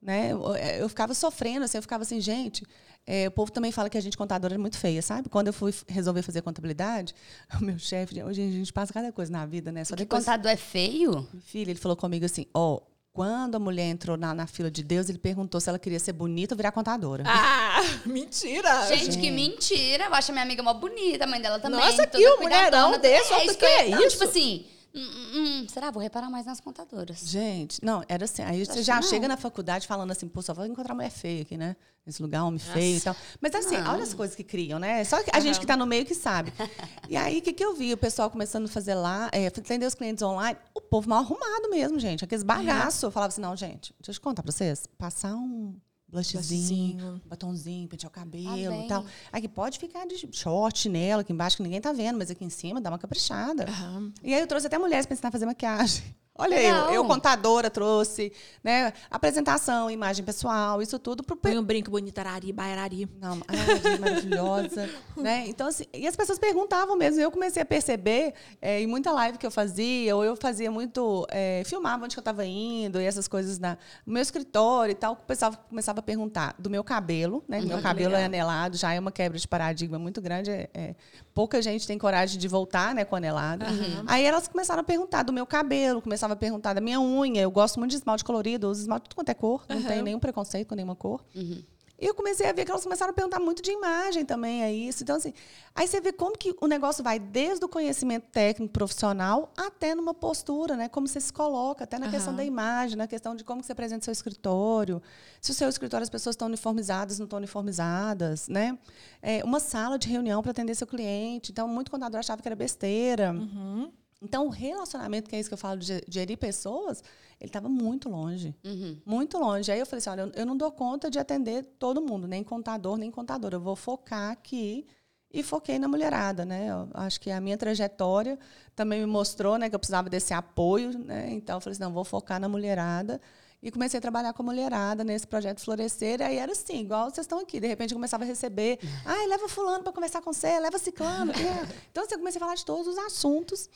Né? Eu, eu ficava sofrendo, assim, eu ficava assim, gente, é, o povo também fala que a gente contadora é muito feia, sabe? Quando eu fui resolver fazer contabilidade, o meu chefe, hoje a gente passa cada coisa na vida, né? Só Que depois contador é feio? Filho, ele falou comigo assim, ó, quando a mulher entrou na, na fila de Deus, ele perguntou se ela queria ser bonita ou virar contadora. Ah, mentira! Gente, que mentira. Eu acho a minha amiga mó bonita, a mãe dela também. Nossa, que um mulherão desse, É olha o que é não, isso? Tipo assim, hum, hum, será? Vou reparar mais nas contadoras. Gente, não, era assim. Aí você já não. chega na faculdade falando assim, pô, só vou encontrar mulher feia aqui, né? Nesse lugar, homem feio e tal. Mas assim, Não. olha as coisas que criam, né? Só a gente que tá no meio que sabe. E aí, o que, que eu vi? O pessoal começando a fazer lá, é, atender os clientes online, o povo mal arrumado mesmo, gente. Aqueles bagaços. Eu falava assim, não, gente, deixa eu contar pra vocês. Passar um blushzinho, Blushzinho. batonzinho, pentear o cabelo bem. e tal. Aqui pode ficar de short, chinelo, aqui embaixo que ninguém tá vendo, mas aqui em cima dá uma caprichada. Aham. E aí eu trouxe até mulheres para ensinar a fazer maquiagem. Olha Legal. eu, eu contadora trouxe, né? Apresentação, imagem pessoal, isso tudo pro Põe um brinco bonito, arari, bairari. não, ai, maravilhosa, né? Então assim, e as pessoas perguntavam mesmo. Eu comecei a perceber é, em muita live que eu fazia, ou eu fazia muito, é, filmava onde que eu estava indo e essas coisas na no meu escritório e tal. O pessoal começava a perguntar do meu cabelo, né? meu que cabelo legal. é anelado, já é uma quebra de paradigma muito grande. é- é, pouca gente tem coragem de voltar, né, com anelado. Aí elas começaram a perguntar do meu cabelo, começavam a perguntar da minha unha. Eu gosto muito de esmalte colorido, eu uso esmalte de tudo quanto é cor, não Aham. tenho nenhum preconceito com nenhuma cor. Uhum. E eu comecei a ver que elas começaram a perguntar muito de imagem também, é isso. Então, assim, aí você vê como que o negócio vai desde o conhecimento técnico profissional até numa postura, né? Como você se coloca, até na questão Aham. da imagem, na questão de como que você apresenta seu escritório. Se o seu escritório as pessoas estão uniformizadas, não estão uniformizadas, né? É, uma sala de reunião para atender seu cliente. Então, muito contador achava que era besteira. Uhum. Então, o relacionamento, que é isso que eu falo de ge- gerir pessoas, ele estava muito longe. Uhum. Muito longe. Aí eu falei assim: olha, eu- eu não dou conta de atender todo mundo, nem contador, nem contadora. Eu vou focar aqui e foquei na mulherada, né? Eu acho que a minha trajetória também me mostrou né, que eu precisava desse apoio, né? Então eu falei assim: não, vou focar na mulherada. E comecei a trabalhar com a mulherada nesse projeto Florescer. Aí era assim, igual vocês estão aqui. De repente eu começava a receber. Ai, leva fulano para conversar com você, leva ciclano. Então assim, eu comecei a falar de todos os assuntos.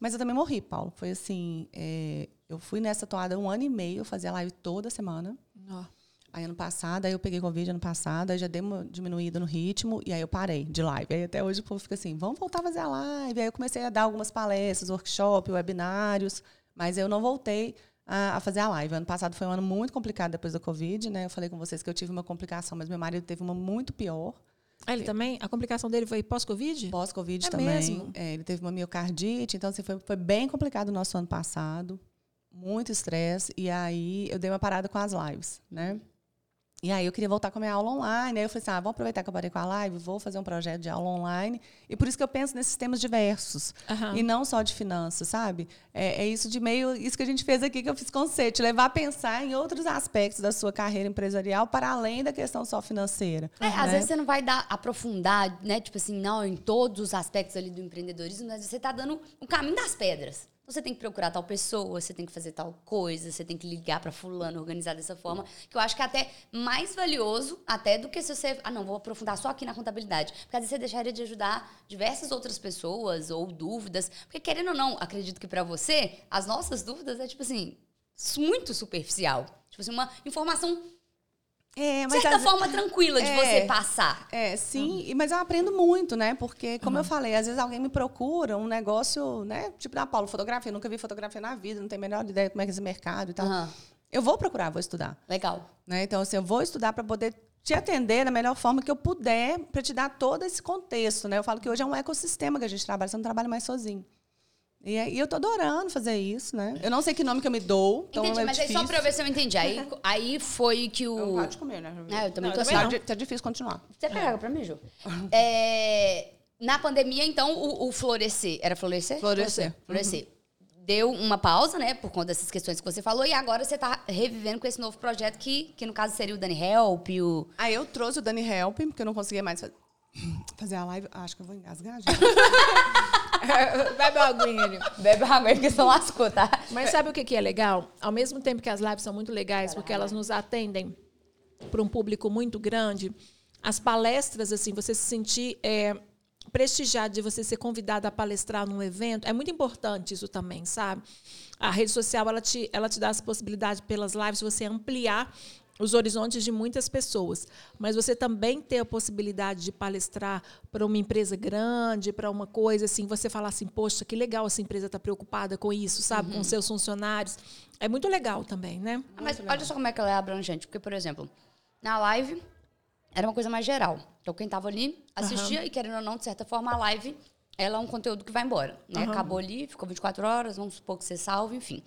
Mas eu também morri, Paulo. Foi assim, é, eu fui nessa toada um ano e meio, eu fazia live toda semana. Ó. Aí ano passado, aí eu peguei Covid ano passado, aí já dei uma diminuída no ritmo, e aí eu parei de live. Aí até hoje o povo fica assim, vamos voltar a fazer a live. Aí eu comecei a dar algumas palestras, workshop, webinários, mas eu não voltei a, a fazer a live. Ano passado foi um ano muito complicado depois da Covid, né? Eu falei com vocês que eu tive uma complicação, mas meu marido teve uma muito pior. Ah, ele também? A complicação dele foi pós-Covid? Pós-Covid É também. mesmo? É, ele teve uma miocardite, então assim, foi, foi bem complicado o nosso ano passado. Muito estresse. E aí eu dei uma parada com as lives, né? E aí eu queria voltar com a minha aula online. Aí eu falei assim, ah, vamos aproveitar que eu parei com a live, vou fazer um projeto de aula online. E por isso que eu penso nesses temas diversos. Aham. E não só de finanças, sabe? É, é isso de meio, isso que a gente fez aqui, que eu fiz com você, te levar a pensar em outros aspectos da sua carreira empresarial para além da questão só financeira. É, às né? vezes você não vai dar, aprofundar, né? Tipo assim, não, em todos os aspectos ali do empreendedorismo, mas você tá dando o caminho das pedras. Então, Você tem que procurar tal pessoa, você tem que fazer tal coisa, você tem que ligar pra fulano, organizar dessa forma, que eu acho que é até mais valioso até do que se você, ah, não, vou aprofundar só aqui na contabilidade. Porque às vezes você deixaria de ajudar diversas outras pessoas ou dúvidas, porque querendo ou não, acredito que pra você, as nossas dúvidas é tipo assim, muito superficial. Tipo assim, uma informação É, certa às- forma tranquila de É. você passar. É, sim, e- mas eu aprendo muito, né? Porque, como Uhum. eu falei, às vezes alguém me procura um negócio, né? Tipo da Paulo, fotografia. Eu nunca vi fotografia na vida, não tenho a menor ideia como é que é esse mercado e tal. Aham. Eu vou procurar, vou estudar. Legal. Né? Então, assim, eu vou estudar para poder te atender da melhor forma que eu puder, para te dar todo esse contexto. Né? Eu falo que hoje é um ecossistema que a gente trabalha, você não trabalha mais sozinho. E, aí eu tô adorando fazer isso, né? Eu não sei que nome que eu me dou. Então Entendi, é mas aí difícil. só pra eu ver se eu entendi. Aí, aí foi que o. Não pode comer, né? É, eu também Não, tô eu assim. também não. Tá, tá difícil continuar. Você pega pra mim, Ju? É, na pandemia, então, o, o florescer. Era florescer? Florescer. Florescer. Deu uma pausa, né? Por conta dessas questões que você falou. E agora você tá revivendo com esse novo projeto que, que no caso, seria o Dani Help, o... Aí eu trouxe o Dani Help, porque eu não conseguia mais fa- fazer a live. Ah, acho que eu vou engasgar, gente. Bebe uma aguinha. Bebe água aí, porque você lascou, tá? Mas sabe o que que é legal? Ao mesmo tempo que as lives são muito legais, porque elas nos atendem para um público muito grande, as palestras, assim, você se sentir é, prestigiado de você ser convidado a palestrar num evento, é muito importante isso também, sabe? A rede social, ela te, ela te dá essa possibilidade pelas lives você ampliar os horizontes de muitas pessoas, mas você também ter a possibilidade de palestrar para uma empresa grande, para uma coisa assim, você falar assim, poxa, que legal essa empresa está preocupada com isso, sabe, com seus funcionários, é muito legal também, né? Ah, Mas olha só como é que ela é abrangente. Porque, por exemplo, na live era uma coisa mais geral. Então, quem tava ali assistia e, querendo ou não, de certa forma, a live ela é um conteúdo que vai embora. Né? Acabou ali, ficou 24 horas, vamos supor que você salve, enfim.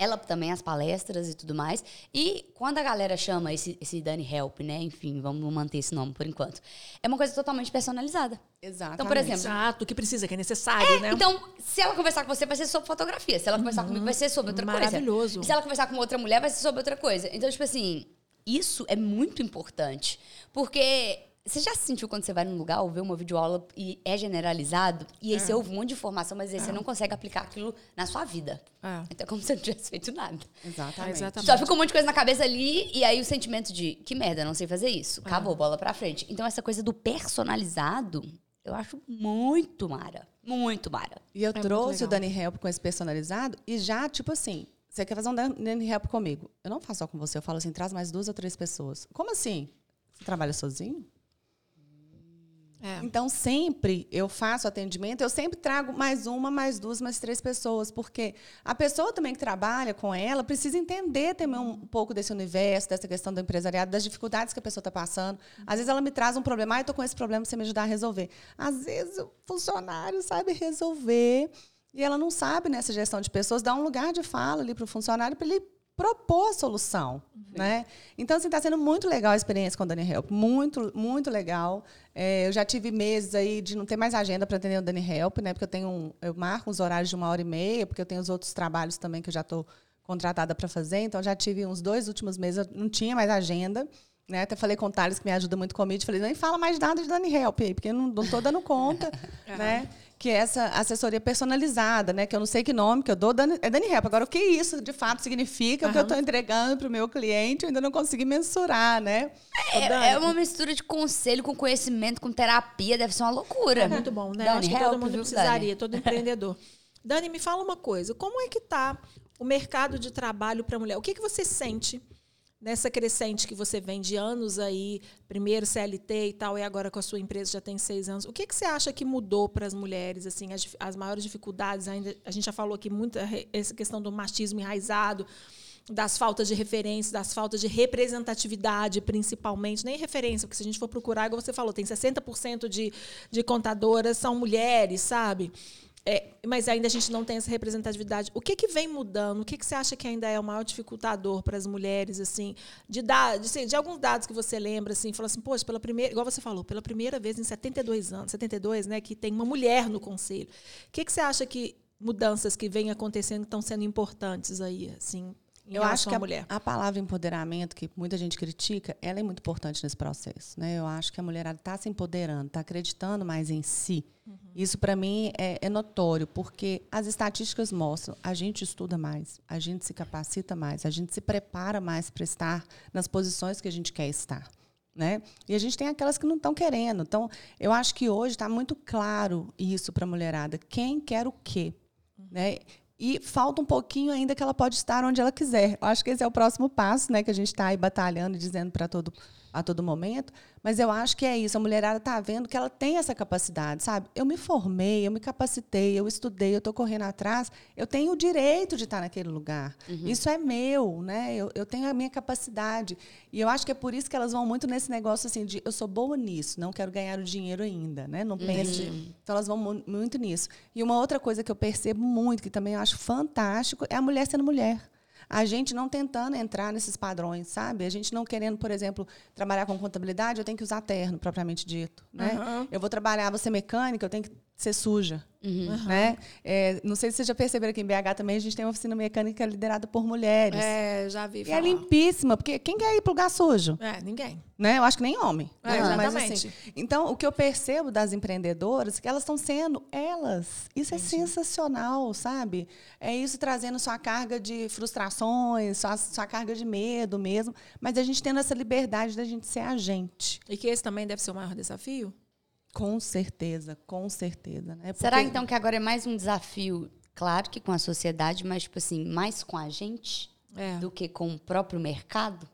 Ela também, as palestras e tudo mais. E quando a galera chama esse, esse Dani Help, né? Enfim, vamos manter esse nome por enquanto. É uma coisa totalmente personalizada. Exatamente. Então, por exemplo, Exato, o que precisa, que é necessário, né? então, se ela conversar com você, vai ser sobre fotografia. Se ela conversar comigo, vai ser sobre outra Maravilhoso. coisa. Se ela conversar com outra mulher, vai ser sobre outra coisa. Então, tipo assim, isso é muito importante. Porque você já se sentiu quando você vai num lugar ou vê uma videoaula e é generalizado, e aí você ouve um monte de informação, mas aí você não consegue aplicar aquilo na sua vida. É. Então é como se você não tivesse feito nada. Exatamente. Exatamente. Só fica um monte de coisa na cabeça ali, e aí o sentimento de que merda, não sei fazer isso. Acabou, bola pra frente. Então, essa coisa do personalizado, eu acho muito mara. Muito mara. E eu muito trouxe o. Dani Help com esse personalizado e já, tipo assim, você quer fazer um Dan- Dani Help comigo? Eu não faço só com você, eu falo assim, traz mais duas ou três pessoas. Como assim? Você trabalha sozinho? É. Então, sempre eu faço atendimento, eu sempre trago mais uma, mais duas, mais três pessoas, porque a pessoa também que trabalha com ela precisa entender também um pouco desse universo, dessa questão do empresariado, das dificuldades que a pessoa está passando. Às vezes ela me traz um problema, ah, eu estou com esse problema, você me ajudar a resolver. Às vezes o funcionário sabe resolver e ela não sabe nessa gestão de pessoas dar um lugar de fala ali para o funcionário para ele propor a solução, né? Então, assim, está sendo muito legal a experiência com o Dani Help, muito, muito legal. É, eu já tive meses aí de não ter mais agenda para atender o Dani Help, né? Porque eu tenho, um- eu marco uns horários de uma hora e meia, porque eu tenho os outros trabalhos também que eu já estou contratada para fazer. Então, já tive uns dois últimos meses, eu não tinha mais agenda. Né? Até falei com o Thales, que me ajuda muito comigo, falei, nem fala mais nada de Dani Help aí, porque eu não estou dando conta, né? Que é essa assessoria personalizada, né? Que eu não sei que nome que eu dou, Dani, é Dani Help. Agora, o que isso de fato significa, o que eu estou entregando para o meu cliente, eu ainda não consegui mensurar, né? É, é uma mistura de conselho com conhecimento, com terapia, deve ser uma loucura. É muito bom, né? Dani, Acho que help, todo mundo viu, precisaria, Dani? todo empreendedor. Dani, me fala uma coisa. Como é que está o mercado de trabalho para mulher? O que, que você sente nessa crescente que você vem de anos aí, primeiro CLT e tal, e agora com a sua empresa já tem seis anos? O que, que você acha que mudou para as mulheres? Assim, as, as maiores dificuldades ainda. A gente já falou aqui muito re- essa questão do machismo enraizado das faltas de referência, das faltas de representatividade, principalmente, nem referência, porque se a gente for procurar, igual você falou, tem 60% de, de contadoras são mulheres, sabe? É, mas ainda a gente não tem essa representatividade. O que, que vem mudando? O que, que você acha que ainda é o maior dificultador para as mulheres, assim, de, dar, de, de, alguns dados que você lembra, assim, falou assim, poxa, pela primeira, igual você falou, pela primeira vez em 72 anos, 72, né, que tem uma mulher no conselho. O que, que você acha que mudanças que vêm acontecendo estão sendo importantes aí, assim, eu acho que a, mulher. a palavra empoderamento, que muita gente critica, ela é muito importante nesse processo. Né? Eu acho que a mulherada está se empoderando, está acreditando mais em si. Uhum. Isso, para mim, é, é, notório, porque as estatísticas mostram a gente estuda mais, a gente se capacita mais, a gente se prepara mais para estar nas posições que a gente quer estar. Né? E a gente tem aquelas que não estão querendo. Então, eu acho que hoje está muito claro isso para a mulherada. Quem quer o quê? Uhum. Né? E falta um pouquinho ainda que ela pode estar onde ela quiser. Eu acho que esse é o próximo passo, né? Que a gente está aí batalhando e dizendo para todo a todo momento, mas eu acho que é isso. A mulherada está vendo que ela tem essa capacidade, sabe? Eu me formei, eu me capacitei, eu estudei, eu estou correndo atrás, eu tenho o direito de estar naquele lugar. Uhum. Isso é meu, né? Eu, eu tenho a minha capacidade. E eu acho que é por isso que elas vão muito nesse negócio assim de eu sou boa nisso, não quero ganhar o dinheiro ainda, né? Não pense. Uhum. Então elas vão muito nisso. E uma outra coisa que eu percebo muito, que também eu acho fantástico, é a mulher sendo mulher a gente não tentando entrar nesses padrões, sabe? A gente não querendo, por exemplo, trabalhar com contabilidade, eu tenho que usar terno, propriamente dito. Né? Uhum. Eu vou trabalhar, vou ser mecânica, eu tenho que ser suja. Uhum. Né? É, não sei se vocês já perceberam que em BH também a gente tem uma oficina mecânica liderada por mulheres. É, já vi. Falar. E é limpíssima, porque quem quer ir para lugar sujo? É, ninguém. Né? Eu acho que nem homem. É, né? Mas, assim, então, o que eu percebo das empreendedoras é que elas estão sendo elas. Isso é Entendi. sensacional, sabe? É isso trazendo sua carga de frustrações, sua, sua carga de medo mesmo, mas a gente tendo essa liberdade da gente ser a gente. E que esse também deve ser o maior desafio? Com certeza, com certeza. Né? Porque... Será então que agora é mais um desafio, claro que com a sociedade, mas tipo assim, mais com a gente é. do que com o próprio mercado?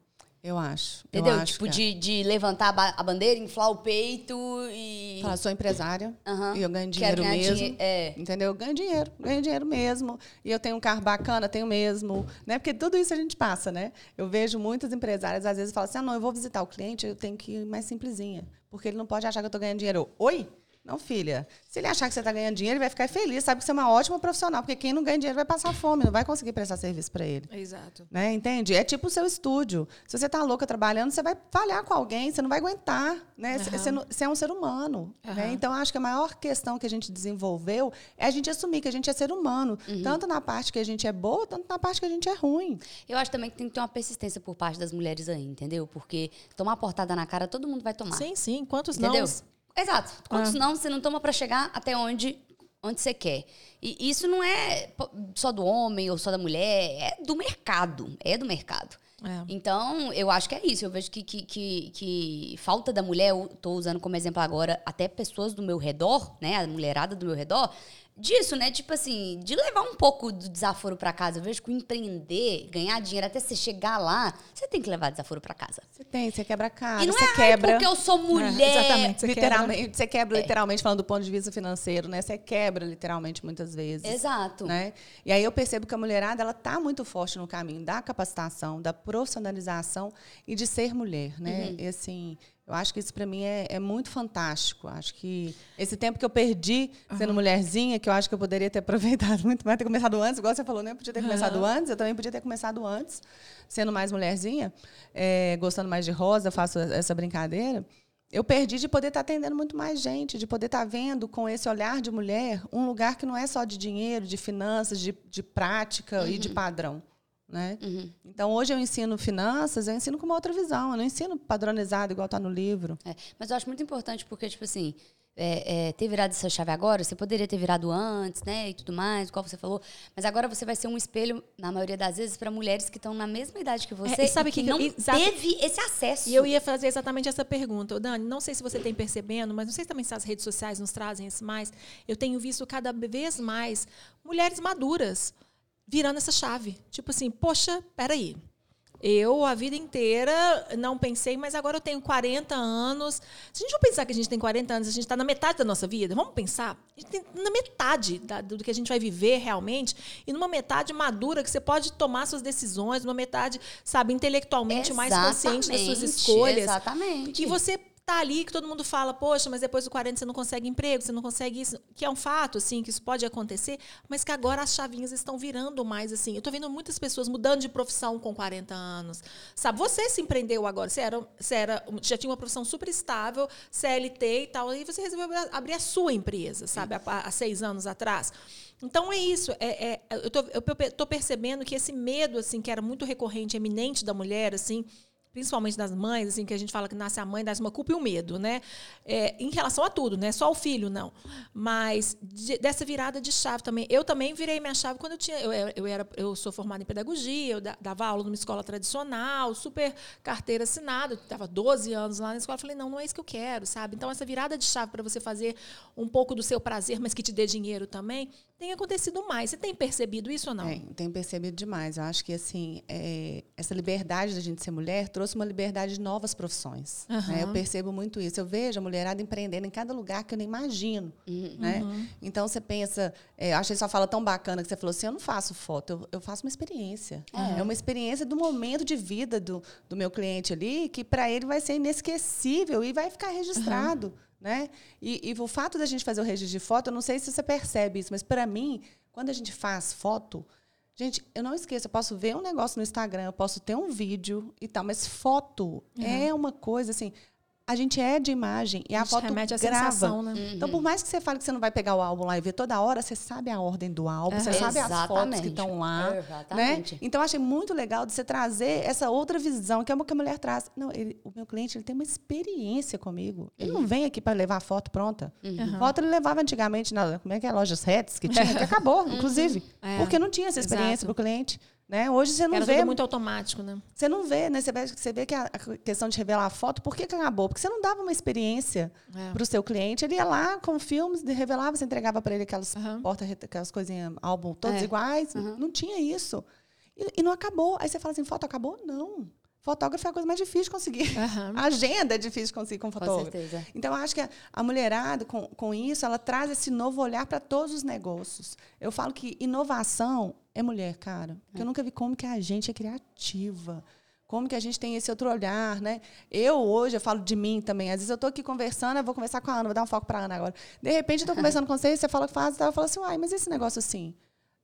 Eu acho. Entendeu? Eu acho tipo, de, é. de levantar a bandeira, inflar o peito e. Falar, sou empresária uhum. e eu ganho dinheiro mesmo. Dinhe é. Entendeu? Eu ganho dinheiro, ganho dinheiro mesmo. E eu tenho um carro bacana, tenho mesmo. Né? Porque tudo isso a gente passa, né? Eu vejo muitas empresárias, às vezes, falam assim: ah, não, eu vou visitar o cliente, eu tenho que ir mais simplesinha. Porque ele não pode achar que eu estou ganhando dinheiro. Oi? Não, filha. Se ele achar que você está ganhando dinheiro, ele vai ficar feliz, sabe que você é uma ótima profissional, porque quem não ganha dinheiro vai passar fome, não vai conseguir prestar serviço para ele. Exato. Né? Entende? É tipo o seu estúdio. Se você está louca trabalhando, você vai falhar com alguém, você não vai aguentar. Né? Uhum. Você, é um ser humano. Uhum. Né? Então, acho que a maior questão que a gente desenvolveu é a gente assumir que a gente é ser humano, uhum. tanto na parte que a gente é boa, tanto na parte que a gente é ruim. Eu acho também que tem que ter uma persistência por parte das mulheres aí, entendeu? Porque tomar portada na cara, todo mundo vai tomar. Sim, sim. Quantos não? Exato. Quantos ah. não você não toma para chegar até onde onde você quer. E isso não é só do homem ou só da mulher, é do mercado. É do mercado. É. Então, eu acho que é isso. Eu vejo que, que, que, que falta da mulher, eu estou usando como exemplo agora, até pessoas do meu redor, né? A mulherada do meu redor, disso, né? Tipo assim, de levar um pouco do desaforo para casa. Eu vejo que o empreender, ganhar dinheiro até você chegar lá, você tem que levar desaforo para casa. Você tem, você quebra a cara, e não você é quebra. porque eu sou mulher. É, exatamente, você literalmente, quebra. você quebra é. literalmente falando do ponto de vista financeiro, né? Você quebra literalmente muitas vezes. Exato. Né? E aí eu percebo que a mulherada, ela tá muito forte no caminho da capacitação, da profissionalização e de ser mulher, né? Uhum. E assim, eu acho que isso para mim é, é, muito fantástico. Acho que esse tempo que eu perdi sendo uhum. mulherzinha, que eu acho que eu poderia ter aproveitado muito mais, ter começado antes, igual você falou, né? Eu podia ter uhum. começado antes, eu também podia ter começado antes, sendo mais mulherzinha, é, gostando mais de rosa, faço essa brincadeira. Eu perdi de poder estar tá atendendo muito mais gente, de poder estar tá vendo com esse olhar de mulher um lugar que não é só de dinheiro, de finanças, de, de prática uhum. e de uhum. padrão. Né? Uhum. Então, hoje eu ensino finanças, eu ensino com uma outra visão. Eu não ensino padronizado, igual está no livro. É, mas eu acho muito importante porque, tipo assim, é, é, ter virado essa chave agora, você poderia ter virado antes, né? E tudo mais, igual você falou. Mas agora você vai ser um espelho, na maioria das vezes, para mulheres que estão na mesma idade que você é, e sabe que, que não teve esse acesso. E eu ia fazer exatamente essa pergunta. Dani, não sei se você tem percebendo, mas não sei se também se as redes sociais nos trazem isso mais. Eu tenho visto cada vez mais mulheres maduras virando essa chave. Tipo assim, poxa, peraí. Eu, a vida inteira, não pensei, mas agora eu tenho 40 anos. Se a gente não pensar que a gente tem 40 anos, a gente está na metade da nossa vida, vamos pensar? A gente está na metade da, do que a gente vai viver realmente, e numa metade madura que você pode tomar suas decisões, numa metade, sabe, intelectualmente exatamente, mais consciente das suas escolhas. Exatamente. E você tá ali que todo mundo fala, poxa, mas depois do 40 você não consegue emprego, você não consegue isso, que é um fato, assim, que isso pode acontecer, mas que agora as chavinhas estão virando mais, assim. Eu tô vendo muitas pessoas mudando de profissão com 40 anos. Sabe, você se empreendeu agora, você era, você era já tinha uma profissão super estável, CLT e tal, e você resolveu abrir a sua empresa, sabe, há, há seis anos atrás. Então é isso. É, é, eu, tô, eu tô percebendo que esse medo, assim, que era muito recorrente, eminente da mulher, assim, principalmente das mães, assim, que a gente fala que nasce a mãe, dá uma culpa e um medo, né? É, em relação a tudo, né? Só o filho, não. Mas de, dessa virada de chave também. Eu também virei minha chave quando eu tinha. Eu, eu, era, eu sou formada em pedagogia, eu dava aula numa escola tradicional, super carteira assinada, eu estava 12 anos lá na escola. Falei, não, não é isso que eu quero, sabe? Então, essa virada de chave para você fazer um pouco do seu prazer, mas que te dê dinheiro também, tem acontecido mais. Você tem percebido isso ou não? Tem, tenho percebido demais. Eu acho que assim, é, essa liberdade da gente ser mulher trouxe uma liberdade de novas profissões. Uhum. Né? Eu percebo muito isso. Eu vejo a mulherada empreendendo em cada lugar que eu nem imagino. Uhum. Né? Uhum. Então você pensa, é, eu achei sua fala tão bacana que você falou assim: eu não faço foto, eu, eu faço uma experiência. É. é uma experiência do momento de vida do, do meu cliente ali, que para ele vai ser inesquecível e vai ficar registrado. Né? E, e, o fato da gente fazer o registro de foto, eu não sei se você percebe isso, mas para mim, quando a gente faz foto, gente, eu não esqueço, eu posso ver um negócio no Instagram, eu posso ter um vídeo e tal, mas foto uhum. é uma coisa assim a gente é de imagem e a, a foto remete a grava. Sensação, né? Uhum. Então, por mais que você fale que você não vai pegar o álbum lá e ver toda hora, você sabe a ordem do álbum, você sabe as fotos que estão lá. Né? Então, eu achei muito legal de você trazer essa outra visão, que é uma que a mulher traz. Não, ele, o meu cliente ele tem uma experiência comigo. Ele uhum. não vem aqui para levar a foto pronta. Uhum. Foto ele levava antigamente na como é que é, lojas Reds que tinha, que acabou, uhum. inclusive. É. Porque não tinha essa experiência para o cliente. Né? Hoje você não Era vê. muito automático, né? Você não vê, né? Você vê, você vê que a, questão de revelar a foto, por que, que acabou? Porque você não dava uma experiência é. para o seu cliente. Ele ia lá com filmes, revelava, você entregava para ele aquelas uhum. portas, aquelas coisinhas, álbum todos é. iguais. Uhum. Não tinha isso. E, e, não acabou. Aí você fala assim, foto acabou? Não. Fotógrafo é a coisa mais difícil de conseguir. Uhum. agenda é difícil de conseguir com fotógrafo. Com certeza. Então, eu acho que a, a mulherada, com, com isso, ela traz esse novo olhar para todos os negócios. Eu falo que inovação é mulher, cara. Porque é. eu nunca vi como que a gente é criativa. Como que a gente tem esse outro olhar, né? Eu hoje, eu falo de mim também. Às vezes eu estou aqui conversando, eu vou conversar com a Ana, vou dar um foco para a Ana agora. De repente, eu estou conversando com você, você fala que faz, eu falo assim, uai, mas esse negócio assim?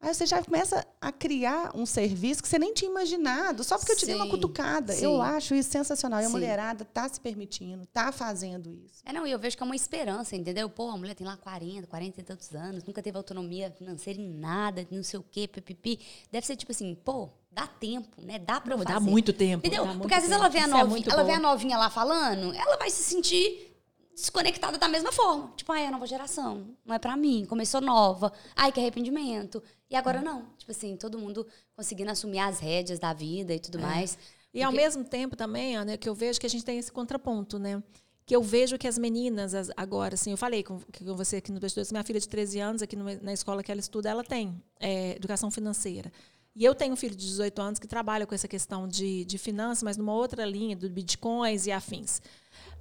Aí você já começa a criar um serviço que você nem tinha imaginado, só porque eu te dei uma cutucada. Sim. Eu acho isso sensacional. E a mulherada está se permitindo, está fazendo isso. É, não, e eu vejo que é uma esperança, entendeu? Pô, a mulher tem lá 40, 40 e tantos anos, nunca teve autonomia financeira em nada, não sei o quê, pipipi. Deve ser tipo assim, pô, dá tempo, né? Dá pra fazer. Dá muito tempo. Entendeu? Porque às vezes tempo. ela vê a é novinha, é ela vê a novinha lá falando, ela vai se sentir desconectada da mesma forma. Tipo, ai, é a nova geração. Não é para mim. Começou nova. Ai, que arrependimento. E agora hum. não. Tipo assim, todo mundo conseguindo assumir as rédeas da vida e tudo é. mais. E Porque... ao mesmo tempo também, Ana, que eu vejo que a gente tem esse contraponto, né? Que eu vejo que as meninas agora, assim, eu falei com, com você aqui no Bastidores, minha filha de 13 anos, aqui no, na escola que ela estuda, ela tem é, educação financeira. E eu tenho um filho de 18 anos que trabalha com essa questão de, de finanças, mas numa outra linha, do bitcoins e afins.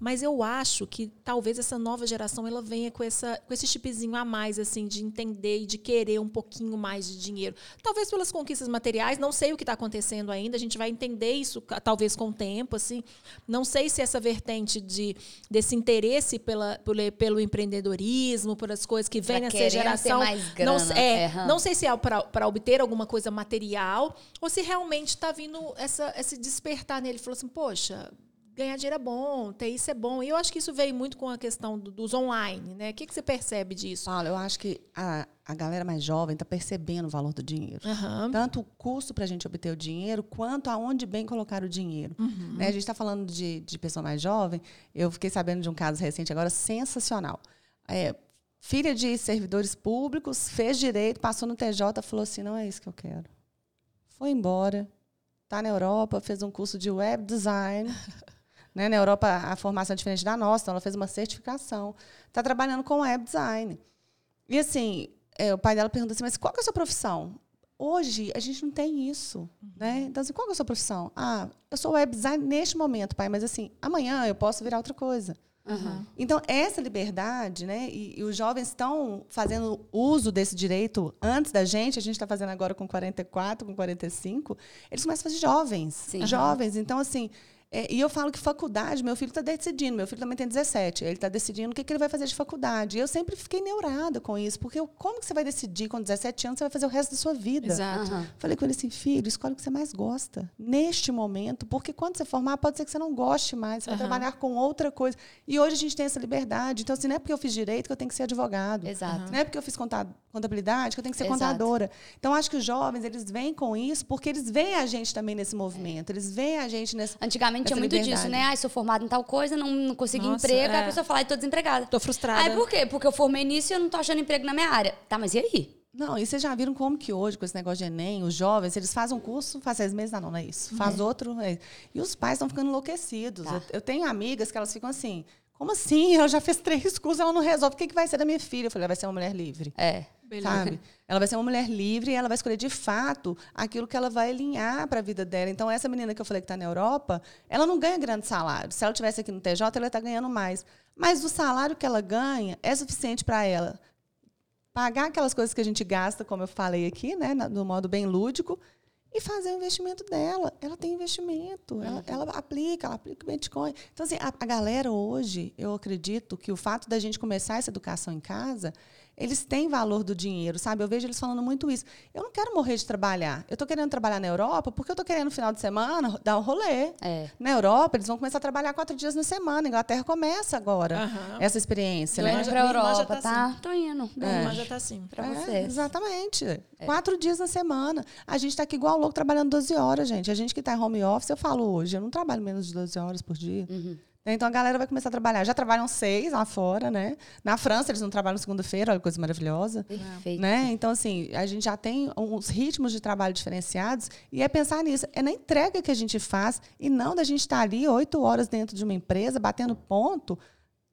Mas eu acho que talvez essa nova geração ela venha com, essa, com esse chipzinho a mais, assim, de entender e de querer um pouquinho mais de dinheiro. Talvez pelas conquistas materiais, não sei o que está acontecendo ainda, a gente vai entender isso talvez com o tempo, assim. Não sei se essa vertente de, desse interesse pela, pelo, pelo empreendedorismo, por as coisas que vem nessa geração. mais grana. Não, é, é não sei se é para obter alguma coisa material ou se realmente está vindo essa, esse despertar nele. Ele falou assim, poxa ganhar dinheiro é bom, ter isso é bom. E eu acho que isso veio muito com a questão do, dos online, né? O que, que você percebe disso? Paulo, eu acho que a, a galera mais jovem está percebendo o valor do dinheiro. Uhum. Tanto o custo para a gente obter o dinheiro, quanto aonde bem colocar o dinheiro. Uhum. Né? A gente está falando de, de pessoa mais jovem. Eu fiquei sabendo de um caso recente agora sensacional. É, filha de servidores públicos, fez direito, passou no TJ, falou assim, não é isso que eu quero. Foi embora, está na Europa, fez um curso de web design. Né? Na Europa, a formação é diferente da nossa, então ela fez uma certificação. Está trabalhando com web design. E assim, é, o pai dela perguntou assim, mas qual é a sua profissão? Hoje, a gente não tem isso. Uhum. Né? Então, assim, qual é a sua profissão? Ah, eu sou web design neste momento, pai, mas assim, amanhã eu posso virar outra coisa. Uhum. Então, essa liberdade, né? E, e, os jovens estão fazendo uso desse direito antes da gente, a gente está fazendo agora com 44, com 45, eles começam a fazer jovens. Sim. Jovens. Então, assim, É, e eu falo que faculdade, meu filho está decidindo, meu filho também tem 17, ele está decidindo o que, que ele vai fazer de faculdade. E eu sempre fiquei neurada com isso, porque eu, como que você vai decidir com 17 anos, você vai fazer o resto da sua vida? Exato. Falei com ele assim, filho, escolhe o que você mais gosta, neste momento, porque quando você formar, pode ser que você não goste mais, você vai Aham. trabalhar com outra coisa. E hoje a gente tem essa liberdade. Então, assim, não é porque eu fiz direito que eu tenho que ser advogado. Exato. Não é porque eu fiz conta- contabilidade que eu tenho que ser Exato. contadora. Então, acho que os jovens, eles vêm com isso porque eles veem a gente também nesse movimento. Eles veem a gente nesse... Antigamente tinha Essa muito liberdade. disso, né? Ai, sou formada em tal coisa, não, não consegui Nossa, emprego, aí é. a pessoa fala, ai, tô desempregada. Tô frustrada. Aí por quê? Porque eu formei nisso e eu não tô achando emprego na minha área. Tá, mas e aí? Não, e vocês já viram como que hoje, com esse negócio de Enem, os jovens, eles fazem um curso, faz seis meses, não, não, não é isso. Faz outro, é isso. E os pais estão ficando enlouquecidos. Tá. Eu, eu tenho amigas que elas ficam assim, como assim? Ela já fez três cursos, ela não resolve. O que, que vai ser da minha filha? Eu falei, ela vai ser uma mulher livre. É. Beleza. Sabe? Ela vai ser uma mulher livre e ela vai escolher de fato aquilo que ela vai alinhar para a vida dela. Então, essa menina que eu falei que está na Europa, ela não ganha grande salário. Se ela tivesse aqui no TJ, ela está ganhando mais. Mas o salário que ela ganha é suficiente para ela pagar aquelas coisas que a gente gasta, como eu falei aqui, né, no modo bem lúdico, e fazer o investimento dela. Ela tem investimento, ela, ela aplica, ela aplica o Bitcoin. Então, assim, a, a galera hoje, eu acredito que o fato da gente começar essa educação em casa, eles têm valor do dinheiro, sabe? Eu vejo eles falando muito isso. Eu não quero morrer de trabalhar. Eu estou querendo trabalhar na Europa porque eu estou querendo, no final de semana, dar um rolê. É. Na Europa, eles vão começar a trabalhar quatro dias na semana. A Inglaterra começa agora Aham. essa experiência, né? minha irmã já Europa, tá tá? Tô indo. É. Mas já tá assim. Pra É, vocês. exatamente. Quatro dias na semana. A gente está aqui igual louco trabalhando 12 horas, gente. A gente que está em home office, eu falo hoje, eu não trabalho menos de 12 horas por dia. Uhum. Então a galera vai começar a trabalhar. Já trabalham seis lá fora, né? Na França, eles não trabalham segunda-feira, olha que coisa maravilhosa. Perfeito. Né? Então, assim, a gente já tem uns ritmos de trabalho diferenciados e é pensar nisso. É na entrega que a gente faz e não da gente estar ali oito horas dentro de uma empresa, batendo ponto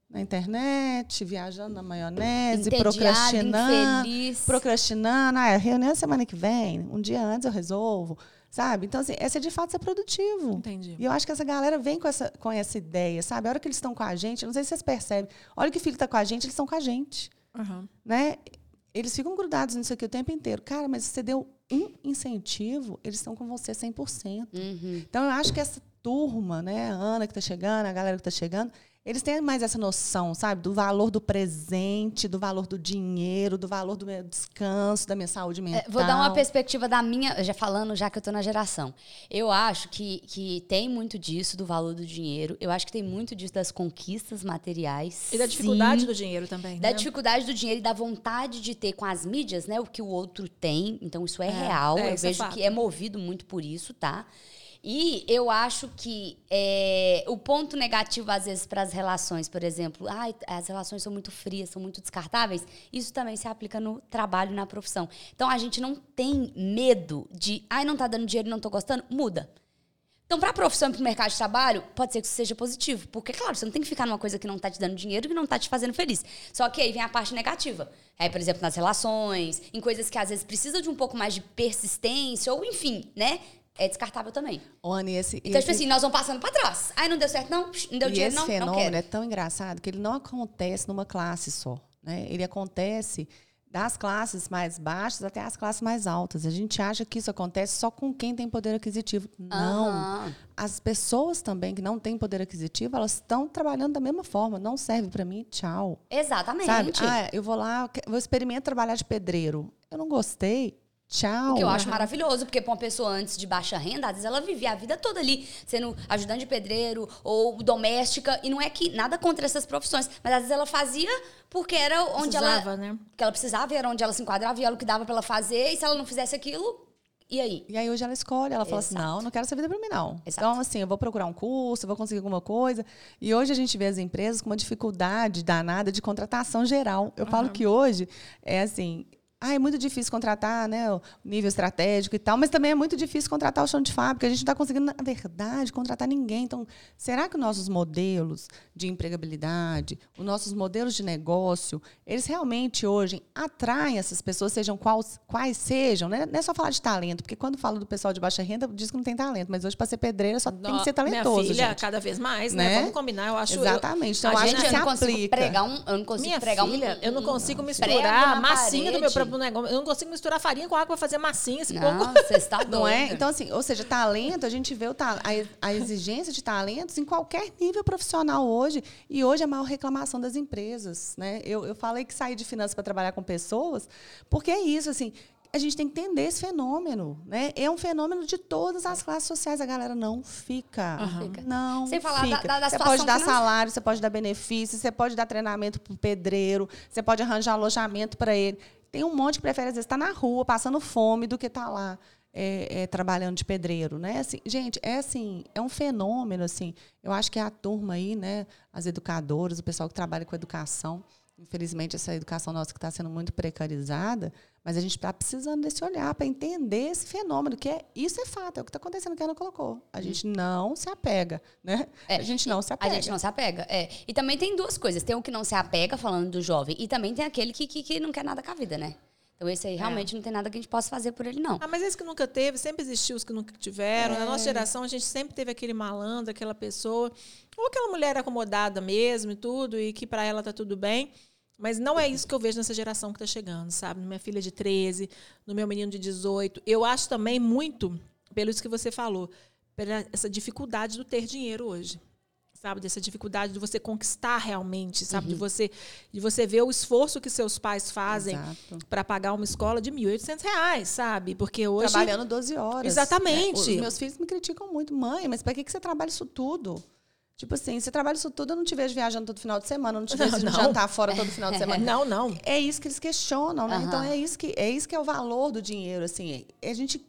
na internet, viajando na maionese, Entediado, procrastinando. infeliz. Procrastinando, ah, reunião semana que vem, um dia antes eu resolvo. Sabe? Então, assim, essa é de fato ser produtivo. Entendi. E eu acho que essa galera vem com essa, com essa ideia, sabe? A hora que eles estão com a gente, não sei se vocês percebem, a hora que o filho está com a gente, eles estão com a gente Aham. né? Eles ficam grudados nisso aqui o tempo inteiro. Cara, mas se você deu um incentivo, eles estão com você 100%. Uhum. Então, eu acho que essa turma, né? A Ana que está chegando, a galera que está chegando, eles têm mais essa noção, sabe? Do valor do presente, do valor do dinheiro, do valor do meu descanso, da minha saúde mental. É, vou dar uma perspectiva da minha, já falando, já que eu tô na geração. Eu acho que, que tem muito disso, do valor do dinheiro. Eu acho que tem muito disso das conquistas materiais. E da dificuldade Sim. do dinheiro também. Da né? dificuldade do dinheiro e da vontade de ter com as mídias, né? O que o outro tem. Então, isso é, real. é, eu é vejo que é movido muito por isso, tá? E eu acho que é, o ponto negativo, às vezes, para as relações, por exemplo, ai, as relações são muito frias, são muito descartáveis, isso também se aplica no trabalho, na profissão. Então, a gente não tem medo de, ai, não tá dando dinheiro, não tô gostando, muda. Então, para a profissão e para o mercado de trabalho, pode ser que isso seja positivo. Porque, claro, você não tem que ficar numa coisa que não está te dando dinheiro e que não está te fazendo feliz. Só que aí vem a parte negativa. Aí, por exemplo, nas relações, em coisas que às vezes precisam de um pouco mais de persistência, ou enfim, né? É descartável também. Anny, esse, Então, tipo esse- assim, nós vamos passando para trás. Aí não deu certo, não, não deu e dinheiro, esse não, não fenômeno quero. é tão engraçado que ele não acontece numa classe só. Né? Ele acontece das classes mais baixas até as classes mais altas. A gente acha que isso acontece só com quem tem poder aquisitivo. Não. Aham. As pessoas também que não têm poder aquisitivo, elas estão trabalhando da mesma forma. Não serve para mim, tchau. Exatamente. Sabe? Ah, eu vou lá, eu experimentar trabalhar de pedreiro. Eu não gostei, tchau. O que eu acho maravilhoso, porque pra uma pessoa antes de baixa renda, às vezes ela vivia a vida toda ali, sendo ajudante de pedreiro ou doméstica, e não é que nada contra essas profissões, mas às vezes ela fazia porque era onde Precisava, ela né? que ela precisava, e era onde ela se enquadrava, e era o que dava pra ela fazer, e se ela não fizesse aquilo, e aí? E aí hoje ela escolhe, ela fala assim, Exato. não, não quero essa vida para mim não. Exato. Então assim, eu vou procurar um curso, eu vou conseguir alguma coisa. E hoje a gente vê as empresas com uma dificuldade danada de contratação geral. Eu falo que hoje é assim, ah, é muito difícil contratar, né, o nível estratégico e tal, mas também é muito difícil contratar o chão de fábrica. A gente não está conseguindo, na verdade, contratar ninguém. Então, será que os nossos modelos de empregabilidade, os nossos modelos de negócio, eles realmente hoje atraem essas pessoas, sejam quais, quais sejam, né? Não é só falar de talento, porque quando falo do pessoal de baixa renda, diz que não tem talento, mas hoje para ser pedreira só tem que ser talentoso, Minha filha, gente. cada vez mais, né? Né? Vamos combinar, eu acho. eu- Exatamente. Então, a eu acho gente que eu se não consigo aplica. pregar um, eu não consigo Minha pregar filha, um, eu não consigo misturar a massinha do meu negócio. Eu não consigo misturar farinha com água para fazer massinha. Esse Não, pouco. você está doido. Não é? Então, assim, ou seja, talento, a gente vê o ta- a, exigência de talentos em qualquer nível profissional hoje. E hoje é a maior reclamação das empresas. Né? Eu, eu falei que saí de finanças para trabalhar com pessoas, porque é isso, assim. A gente tem que entender esse fenômeno, né? É um fenômeno de todas as classes sociais. A galera não fica. Fica. Não Sem falar da- fica. da- da você situação pode dar salário, você pode dar benefício, você pode dar treinamento para o pedreiro, você pode arranjar alojamento para ele. Tem um monte que prefere, às vezes, estar na rua, passando fome, do que estar lá é, é, trabalhando de pedreiro. Né? Assim, gente, é assim, é um fenômeno. Assim, eu acho que é a turma aí, né, as educadoras, o pessoal que trabalha com educação. Infelizmente, essa educação nossa que está sendo muito precarizada, mas a gente está precisando desse olhar para entender esse fenômeno, que é isso é fato, é o que está acontecendo que ela colocou. A gente não se apega, né? É, a gente não se A apega. gente não se apega. É. E também tem duas coisas. Tem o que não se apega, falando do jovem, e também tem aquele que, que, que não quer nada com a vida, né? Então esse aí realmente não tem nada que a gente possa fazer por ele, não. Ah, mas esse que nunca teve, sempre existiu os que nunca tiveram. Na É. nossa geração, a gente sempre teve aquele malandro, aquela pessoa, ou aquela mulher acomodada mesmo e tudo, e que para ela tá tudo bem. Mas não é isso que eu vejo nessa geração que tá chegando, sabe? Na minha filha de 13, no meu menino de 18. Eu acho também muito, pelo isso que você falou, pela essa dificuldade do ter dinheiro hoje. Sabe, dessa dificuldade de você conquistar realmente, sabe? De você de você ver o esforço que seus pais fazem para pagar uma escola de 1.800 reais, sabe? Porque hoje Trabalhando 12 horas. Exatamente. Os meus filhos me criticam muito. Mãe, mas para que, que você trabalha isso tudo? Tipo assim, você trabalha isso tudo, eu não te vejo viajando todo final de semana, eu não te vejo Não. jantar fora todo final de semana. Não, não. É isso que eles questionam, né? Aham. Então é isso que é isso que é o valor do dinheiro, assim. A gente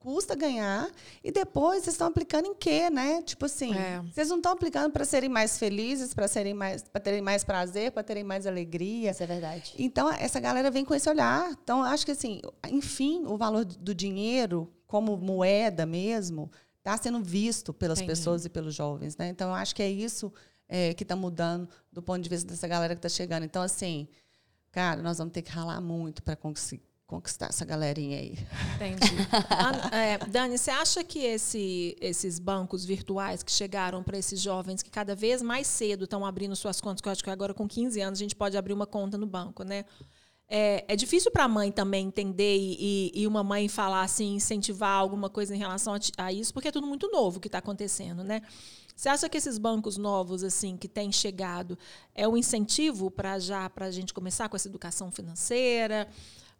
custa ganhar e depois vocês estão aplicando em quê, né? Tipo assim, É. vocês não estão aplicando para serem mais felizes, para serem mais, para terem mais prazer, para terem mais alegria. Isso é verdade. Então, essa galera vem com esse olhar. Então, eu acho que, assim, enfim, o valor do dinheiro como moeda mesmo está sendo visto pelas Entendi. pessoas e pelos jovens. Né? Então, eu acho que é isso é, que está mudando do ponto de vista dessa galera que está chegando. Então, assim, cara, nós vamos ter que ralar muito para conquistar essa galerinha aí. Entendi. É, Dani, você acha que esse- esses bancos virtuais que chegaram para esses jovens que cada vez mais cedo estão abrindo suas contas, que eu acho que agora com 15 anos a gente pode abrir uma conta no banco, né? É, é difícil para a mãe também entender e, e- uma mãe falar assim, incentivar alguma coisa em relação a, a isso, porque é tudo muito novo que está acontecendo, né? Você acha que esses bancos novos assim que têm chegado é um incentivo para já para a gente começar com essa educação financeira?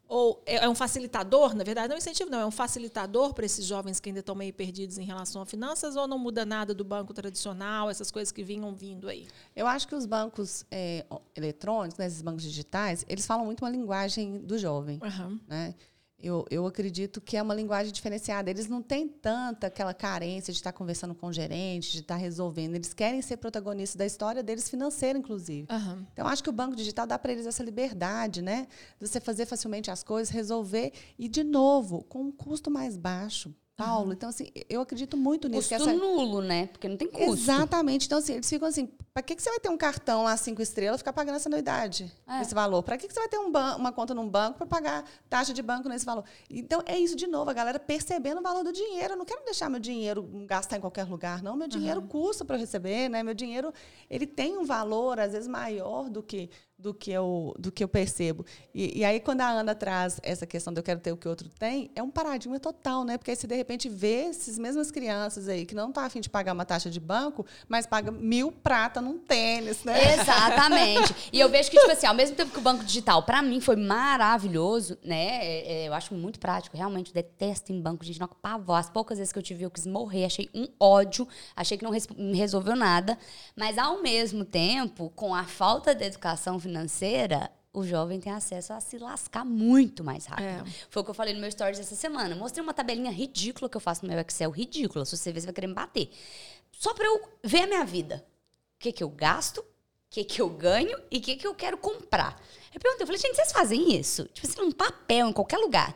Ou é é um facilitador, na verdade, não é um incentivo, não, é um facilitador para esses jovens que ainda estão meio perdidos em relação a finanças, ou não muda nada do banco tradicional, essas coisas que vinham vindo aí? Eu acho que os bancos é, eletrônicos, né, esses bancos digitais, eles falam muito uma linguagem do jovem. Aham. né? Eu, eu acredito que é uma linguagem diferenciada. Eles não têm tanta aquela carência de estar conversando com o gerente, de estar resolvendo. Eles querem ser protagonistas da história deles financeira, inclusive. Aham. Então, acho que o banco digital dá para eles essa liberdade, né? De você fazer facilmente as coisas, resolver. E, de novo, com um custo mais baixo. Paulo, então, assim, eu acredito muito nisso. Custo que essa- nulo, né? Porque não tem custo. Exatamente. Então, assim, eles ficam assim, para que, que você vai ter um cartão lá cinco estrelas e ficar pagando essa anuidade, É. esse valor? Para que, que você vai ter um uma conta num banco para pagar taxa de banco nesse valor? Então, é isso de novo, a galera percebendo o valor do dinheiro. Eu não quero deixar meu dinheiro gastar em qualquer lugar, não. Meu dinheiro custa para eu receber, né? Meu dinheiro, ele tem um valor, às vezes, maior do que do que eu, do que eu percebo. E, e aí, quando a Ana traz essa questão de eu quero ter o que outro tem, é um paradigma total, né? Porque aí você, de repente, vê essas mesmas crianças aí que não estão afim de pagar uma taxa de banco, mas paga mil prata num tênis, né? Exatamente. E eu vejo que, tipo assim, ao mesmo tempo que o banco digital, pra mim, foi maravilhoso, né? É, é, eu acho muito prático. Realmente, detesto em banco. Não pavor. As poucas vezes que eu tive, eu quis morrer. Achei um ódio. Achei que não resolveu nada. Mas, ao mesmo tempo, com a falta de educação financeira, o jovem tem acesso a se lascar muito mais rápido. É. Foi o que eu falei no meu stories essa semana. Mostrei uma tabelinha ridícula que eu faço no meu Excel. Ridícula. Se você ver, você vai querer me bater. Só pra eu ver a minha vida. O que, que eu gasto, o que, que eu ganho e o que, que eu quero comprar. Eu perguntei, eu falei, gente, vocês fazem isso? Tipo assim, num papel, em qualquer lugar.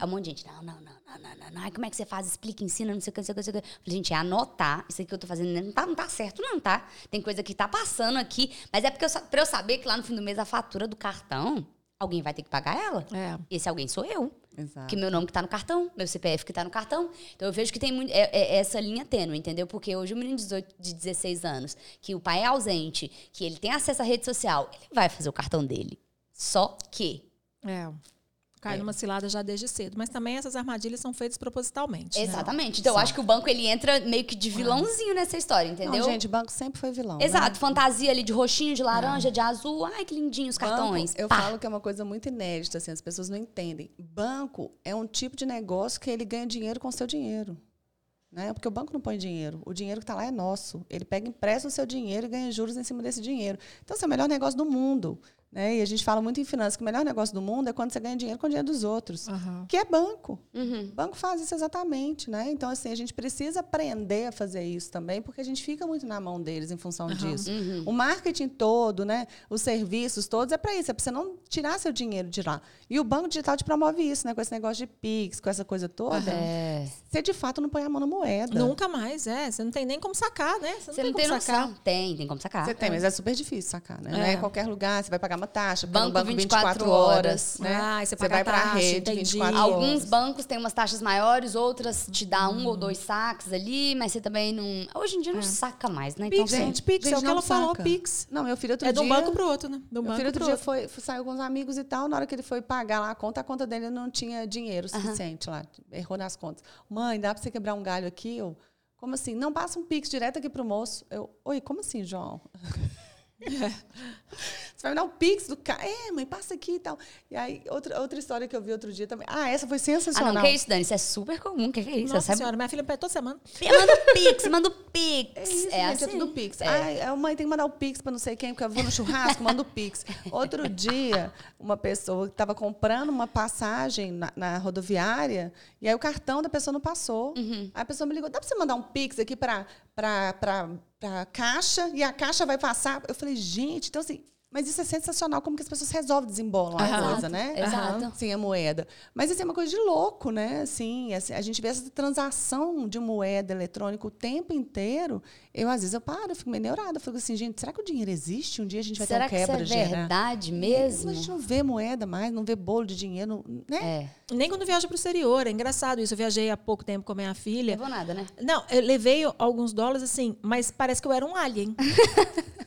Aí um monte de gente, não, não, não, não, não, não, não. Como é que você faz? Explica, ensina, não sei o que, não sei o que, não sei o que. Falei, gente, é anotar. Isso aqui que eu tô fazendo não tá, não tá certo, não, tá? Tem coisa que tá passando aqui. Mas é porque eu, pra eu saber que lá no fim do mês a fatura do cartão, alguém vai ter que pagar ela. É. Esse alguém sou eu. Exato. Que meu nome que tá no cartão, meu CPF que tá no cartão. Então eu vejo que tem muito, é, é essa linha tênue, entendeu? Porque hoje o menino de 18, de 16 anos, que o pai é ausente, que ele tem acesso à rede social, ele vai fazer o cartão dele. Só que É. Cai numa cilada já desde cedo. Mas também essas armadilhas são feitas propositalmente. né? Exatamente. Então, eu acho que o banco ele entra meio que de vilãozinho nessa história, entendeu? Não, gente, banco sempre foi vilão. né? Exato, fantasia ali de roxinho, de laranja, de azul. Ai, que lindinho os cartões. Banco, eu Pá. falo que é uma coisa muito inédita, assim, as pessoas não entendem. Banco é um tipo de negócio que ele ganha dinheiro com o seu dinheiro. Né? Porque o banco não põe dinheiro. O dinheiro que está lá é nosso. Ele pega, empresta o seu dinheiro e ganha juros em cima desse dinheiro. Então, esse é o melhor negócio do mundo. Né? E a gente fala muito em finanças que o melhor negócio do mundo é quando você ganha dinheiro com o dinheiro dos outros. Aham. Que é banco. Uhum. Banco faz isso exatamente, né? Então, assim, a gente precisa aprender a fazer isso também, porque a gente fica muito na mão deles em função disso. Uhum. O marketing todo, né? Os serviços todos é para isso, é para você não tirar seu dinheiro de lá. E o banco digital te promove isso, né? Com esse negócio de Pix, com essa coisa toda. É. Você de fato não põe a mão na moeda. Nunca mais, é. Você não tem nem como sacar, né? Você não tem como noção. sacar. Tem, tem como sacar. Você tem, mas é super difícil sacar, né? Não é É. em qualquer lugar, você vai pagar uma taxa, Banco no banco 24 24 horas, né? Ah, você você paga vai para a rede entendi. 24 Alguns horas. bancos têm umas taxas maiores, outras te dá um Hum. ou dois saques ali, mas você também não. Hoje em dia não É. saca mais, né? Então, Pix, você- gente, Pix, é o que ela falou, saca. Pix. Não, meu filho outro É de um dia... banco pro outro, né? De um Meu banco filho outro dia outro. foi, foi- saiu com os amigos e tal. Na hora que ele foi pagar lá a conta, a conta dele não tinha dinheiro suficiente lá. Errou nas contas. Mãe, dá pra você quebrar um galho aqui? Eu, como assim? Não, passa um pix direto aqui pro moço. Eu, oi, como assim, João? Você vai me dar um pix do cara? É, mãe, passa aqui e tal. E aí, outra, outra história que eu vi outro dia também. Ah, essa foi Ah, sensacional. não, que isso, Dani? Isso é super comum. Que que é isso? Nossa sabe? senhora, minha filha pede toda semana. Manda o Pix, manda o Pix. É isso, é gente, assim. é tudo Pix. É. Ai, a mãe tem que mandar o Pix para não sei quem, porque eu vou no churrasco, manda o Pix. Outro dia, uma pessoa estava comprando uma passagem na, na rodoviária e aí o cartão da pessoa não passou. Uhum. Aí a pessoa me ligou, dá para você mandar um Pix aqui para a caixa e a caixa vai passar? Eu falei, gente, então assim... Mas isso é sensacional, como que as pessoas resolvem desembolam a Aham. coisa, né? Exato. Sim, a moeda. Mas isso é uma coisa de louco, né? Assim, assim, a gente vê essa transação de moeda eletrônica o tempo inteiro. Eu, às vezes, eu paro, eu fico meio neurada. Eu fico assim, gente, será que o dinheiro existe? Um dia a gente vai Será ter que um isso quebra é geral? verdade mesmo? A gente não vê moeda mais, não vê bolo de dinheiro, né? É. Nem quando viaja pro exterior. É engraçado isso. Eu viajei há pouco tempo com a minha filha. Levou nada, né? Não, eu levei alguns dólares, assim, mas parece que eu era um alien.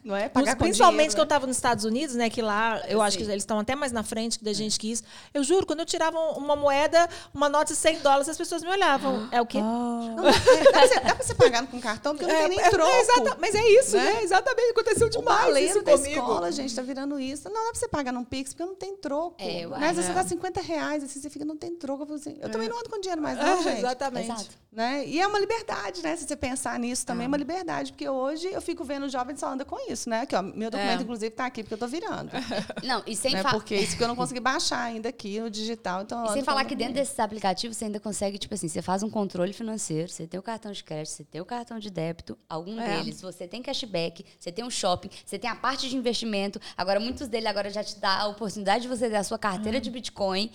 Não é? Nos- Pagar com principalmente dinheiro, que eu né? estava nos Estados Unidos, né? Que lá eu acho que eles estão até mais na frente da gente que isso. Eu juro, quando eu tirava uma moeda, uma nota de 100 dólares, as pessoas me olhavam. É o quê? Não, dá, é, dá, pra você, pagar com cartão, porque não tem nem é, troco. é mas é isso, né? né? Exatamente. Aconteceu demais isso da comigo. escola, gente, tá virando isso. Não dá pra você pagar num Pix, porque não tem troco. É, uai. né? Às vezes É. você dá 50 reais, assim, você fica, não tem troco. Assim, eu também não ando com dinheiro mais, não, É, gente. exatamente. Exato. Né? E é uma liberdade, né? Se você pensar nisso também, é Ah. uma liberdade. Porque hoje eu fico vendo jovens só anda com isso, né? Aqui, ó, meu documento, É. inclusive, tá aqui, porque eu tô virando. Não, e sem, né? fa- Porque isso que eu não consegui baixar ainda aqui no digital. Então eu e sem falar que dentro desses aplicativos você ainda consegue, tipo assim, você faz um controle financeiro, você tem o cartão de crédito, você tem o cartão de débito, algum É. deles, você tem cashback, você tem um shopping, você tem a parte de investimento. Agora, muitos deles agora já te dá a oportunidade de você ter a sua carteira de Bitcoin.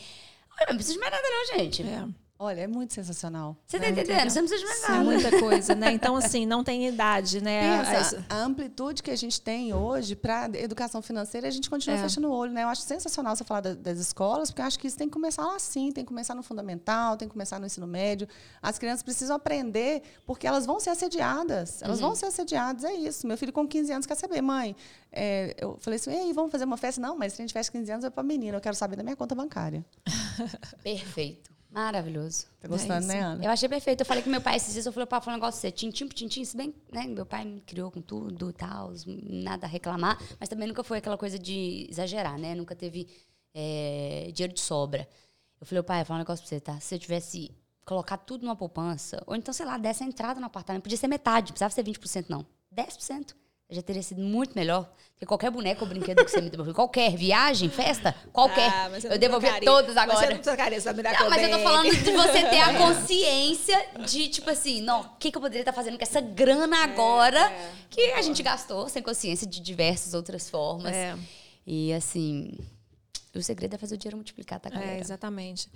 Olha, não precisa de mais nada não, gente. É. Olha, é muito sensacional. Você tá né? entendendo? Você não precisa de mais É nada. muita coisa, né? Então, assim, não tem idade, né? Pensa, As- a amplitude que a gente tem hoje para educação financeira, a gente continua É. fechando o olho, né? Eu acho sensacional você falar da- das escolas, porque eu acho que isso tem que começar lá sim, tem que começar no fundamental, tem que começar no ensino médio. As crianças precisam aprender, porque elas vão ser assediadas. Elas Uhum. vão ser assediadas, é isso. Meu filho com 15 anos quer saber, mãe. é, eu falei assim, ei, vamos fazer uma festa? Não, mas se a gente festa 15 anos, é para menina, eu quero saber da minha conta bancária. Perfeito. Maravilhoso. Tá gostando, isso. né, Ana? Eu achei perfeito. Eu falei com meu pai esses dias, eu falei, pai, foi um negócio você, tintim por tintim, se bem, né, meu pai me criou com tudo e tal, nada a reclamar, mas também nunca foi aquela coisa de exagerar, né? Nunca teve é, dinheiro de sobra. Eu falei, pai, fala um negócio pra você, tá? Se você tivesse colocado tudo numa poupança, ou então, sei lá, dessa entrada no apartamento, podia ser metade, não precisava ser 20%, não. 10%. Já teria sido muito melhor. Porque qualquer boneco ou brinquedo que você me devolver, qualquer viagem, festa, qualquer. Ah, mas eu devolvi todas Mas agora. Você não trocaria essa Miracle Não, mas eu tô falando de você ter a consciência de, tipo assim, não, o que, que eu poderia estar fazendo com essa grana agora é. que a gente gastou sem consciência de diversas outras formas. É. E assim, o segredo é fazer o dinheiro multiplicar, tá, galera? É, exatamente.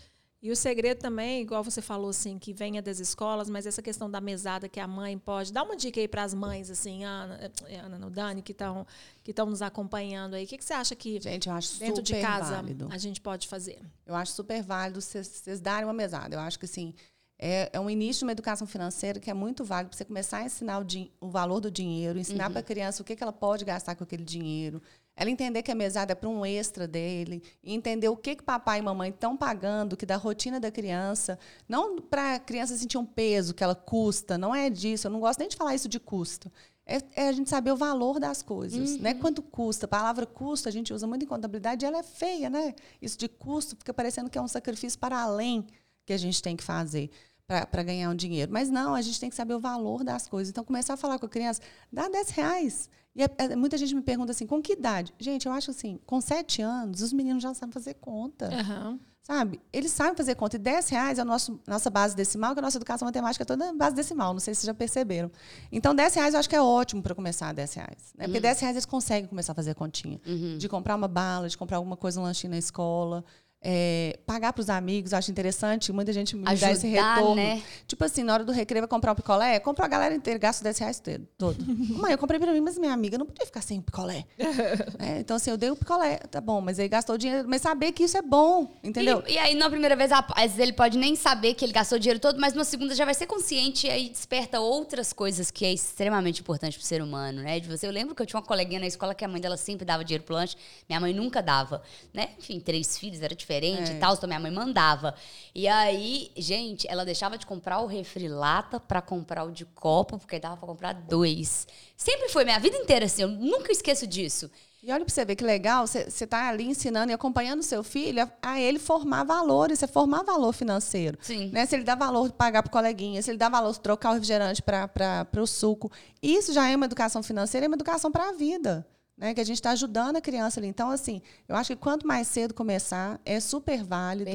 E o segredo também, igual você falou, assim, que venha das escolas, mas essa questão da mesada que a mãe pode. Dá uma dica aí para as mães, assim, Ana, eh, Ana no Dani, que estão que nos acompanhando aí. O que, que você acha que Gente, eu acho dentro super de casa válido. a gente pode fazer? Eu acho super válido vocês darem uma mesada. Eu acho que assim, é, é um início de uma educação financeira que é muito válido para você começar a ensinar o, o valor do dinheiro, ensinar para a criança o que, que ela pode gastar com aquele dinheiro. Ela entender que a mesada é para um extra dele, entender o que, que papai e mamãe estão pagando, que da rotina da criança. Não para a criança sentir um peso que ela custa, não é disso. Eu não gosto nem de falar isso de custo. É, é a gente saber o valor das coisas, uhum. né? Quanto custa. A palavra custo a gente usa muito em contabilidade e ela é feia, né? Isso de custo fica parecendo que é um sacrifício para além que a gente tem que fazer para ganhar um dinheiro. Mas não, a gente tem que saber o valor das coisas. Então, começar a falar com a criança, dá 10 reais. E é, é, muita gente me pergunta assim, com que idade? Gente, eu acho assim, com 7 anos, os meninos já sabem fazer conta. Uhum. Sabe? Eles sabem fazer conta. E 10 reais é a nosso, nossa base decimal, que a nossa educação matemática é toda base decimal. Não sei se vocês já perceberam. Então, 10 reais eu acho que é ótimo para começar 10 reais. Né? Porque uhum. 10 reais eles conseguem começar a fazer continha. Uhum. De comprar uma bala, de comprar alguma coisa, um lanchinho na escola. É, pagar para os amigos, acho interessante. Muita gente me Ajudar, dá esse retorno. Né? Tipo assim, na hora do recreio, vai comprar um picolé, compra a galera inteira, gasta 10 reais todo. Mãe, eu comprei para mim, mas minha amiga não podia ficar sem o picolé. é, então, assim, eu dei o picolé, tá bom, mas aí gastou dinheiro. Mas saber que isso é bom, entendeu? E, e aí, na primeira vez, às vezes ele pode nem saber que ele gastou o dinheiro todo, mas na segunda já vai ser consciente e aí desperta outras coisas que é extremamente importante pro ser humano, né? De você, eu lembro que eu tinha uma coleguinha na escola que a mãe dela sempre dava dinheiro pro lanche, minha mãe nunca dava, né? Enfim, três filhos, era diferente é. e tal, minha mãe mandava. E aí, gente, ela deixava de comprar o refri lata para comprar o de copo, porque dava para comprar dois. Sempre foi minha vida inteira assim, eu nunca esqueço disso. E olha para você ver que legal, você está ali ensinando e acompanhando seu filho a, a, ele formar valores, você formar valor financeiro. Sim. Né? Se ele dá valor de pagar para coleguinha, se ele dá valor de trocar o refrigerante para o suco. Isso já é uma educação financeira, é uma educação para a vida né, que a gente está ajudando a criança ali. Então, assim, eu acho que quanto mais cedo começar, é super válido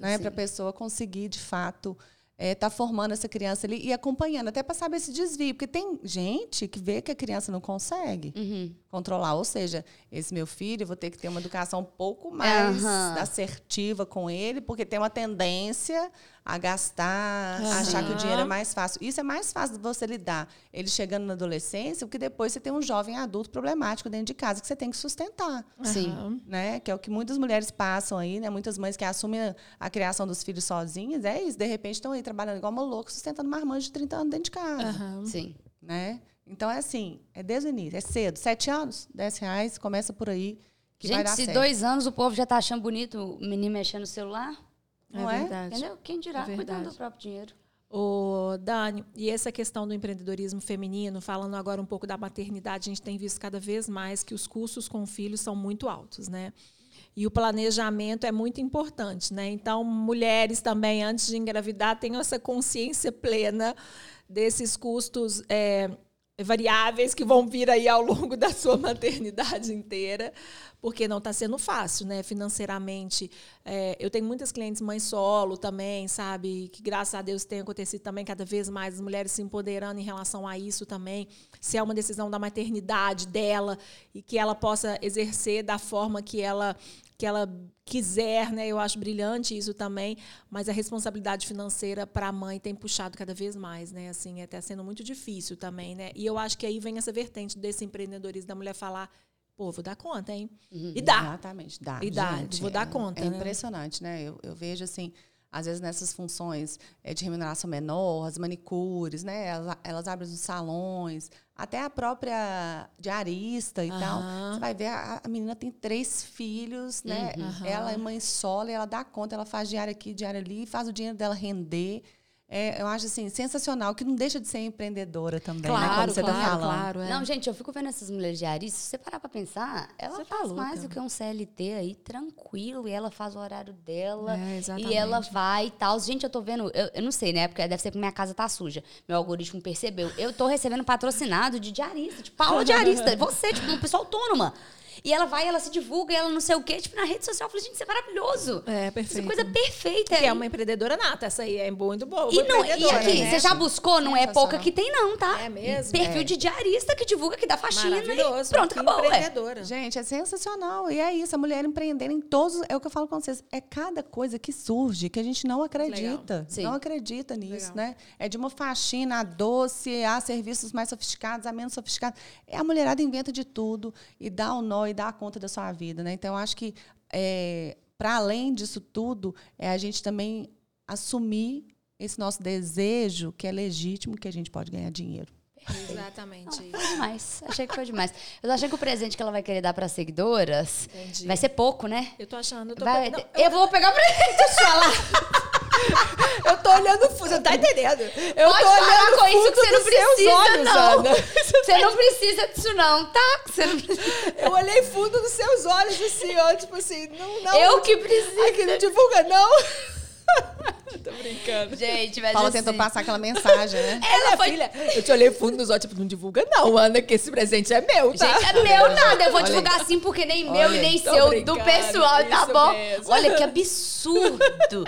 né, para a pessoa conseguir, de fato, estar é, tá formando essa criança ali e acompanhando, até para saber esse desvio. Porque tem gente que vê que a criança não consegue uhum. Controlar. Ou seja, esse meu filho, eu vou ter que ter uma educação um pouco mais uhum. assertiva com ele, porque tem uma tendência a gastar, uhum. a achar que o dinheiro é mais fácil. Isso é mais fácil de você lidar ele chegando na adolescência, porque depois você tem um jovem adulto problemático dentro de casa que você tem que sustentar. Sim. Né? Que é o que muitas mulheres passam aí, né? Muitas mães que assumem a, criação dos filhos sozinhas, é isso. De repente estão aí trabalhando igual uma louca, sustentando marmanjos de 30 anos dentro de casa. Sim. Né? Então é assim, é desde o início, é cedo. Sete anos, dez reais, começa por aí. Que Gente, vai dar se certo. dois anos o povo já está achando bonito o menino mexendo no celular. Não é? Verdade. Entendeu? Quem dirá é cuidando do próprio dinheiro. O Dani, e essa questão do empreendedorismo feminino, falando agora um pouco da maternidade, a gente tem visto cada vez mais que os custos com filhos são muito altos, né? E o planejamento é muito importante, né? Então, mulheres também, antes de engravidar, tenham essa consciência plena desses custos é, variáveis que vão vir aí ao longo da sua maternidade inteira, porque não está sendo fácil, né? Financeiramente. É, eu tenho muitas clientes mães solo também, sabe? Que graças a Deus tem acontecido também cada vez mais as mulheres se empoderando em relação a isso também. Se é uma decisão da maternidade dela e que ela possa exercer da forma que ela que ela quiser, né? Eu acho brilhante isso também, mas a responsabilidade financeira para a mãe tem puxado cada vez mais, né? Assim, até sendo muito difícil também, né? E eu acho que aí vem essa vertente desse empreendedorismo da mulher falar Pô, vou dar conta, hein? Uhum, e dá. Exatamente, dá. E dá, gente, vou dar conta. É, é né? impressionante, né? Eu, eu vejo assim, às vezes nessas funções é, de remuneração menor, as manicures, né? Elas, elas abrem os salões, até a própria diarista e uhum. tal. Você vai ver, a, a, menina tem três filhos, né? Uhum. Ela é mãe solo, ela dá conta, ela faz diário aqui, diário ali, faz o dinheiro dela render. É, eu acho assim, sensacional, que não deixa de ser empreendedora também, claro, né? Como você tá claro, tá falando. Claro, é. Não, gente, eu fico vendo essas mulheres diaristas, se você parar pra pensar, ela você tá faz tá mais do que um CLT aí, tranquilo, e ela faz o horário dela. É, e ela vai e tal. Gente, eu tô vendo, eu, eu, não sei, né? Porque deve ser que minha casa tá suja. Meu algoritmo percebeu. Eu tô recebendo patrocinado de diarista, de Paula diarista. Você, tipo, uma pessoa autônoma. E ela vai, ela se divulga, ela não sei o quê. Tipo, na rede social, eu falei, gente, isso é maravilhoso. É, perfeito. Isso é coisa perfeita. Que é uma empreendedora nata, essa aí é muito boa. E, não, e aqui, né? você já buscou? Não é pouca que tem, não, tá? É mesmo? Perfil é. de diarista que divulga, que dá faxina. Maravilhoso. E pronto, acabou. Empreendedora. É. Gente, é sensacional. E é isso, a mulher empreendendo em todos. É o que eu falo com vocês. É cada coisa que surge que a gente não acredita. Não acredita nisso, Legal. né? É de uma faxina a doce, a serviços mais sofisticados, a menos sofisticados. É, a mulherada inventa de tudo e dá o um e a conta da sua vida. Né? Então, eu acho que, é, para além disso tudo, é a gente também assumir esse nosso desejo, que é legítimo, que a gente pode ganhar dinheiro. Exatamente Foi demais. Achei que foi demais. Eu tô achando que o presente que ela vai querer dar pras seguidoras Entendi. vai ser pouco, né? Eu tô achando, eu tô Vai- Não, eu vou pegar o presente. Deixa eu falar. Eu tô olhando fundo, você não tá entendendo. Eu Pode tô parar olhando com isso que você não precisa, olhos, não. Ana. Você não precisa disso, não, tá? Você não precisa. Eu olhei fundo dos seus olhos, assim, ó, tipo assim, não, não. Eu que preciso. Aqui não divulga, não. tô brincando. Gente, mas Paula assim, tentou passar aquela mensagem, né? Ela foi... filha, eu te olhei fundo nos olhos, tipo, não divulga não, Ana, que esse presente é meu, tá? Gente, é meu nada. Eu vou Olha divulgar assim porque nem meu Olha e nem seu, do pessoal, tá bom? mesmo. Olha que absurdo.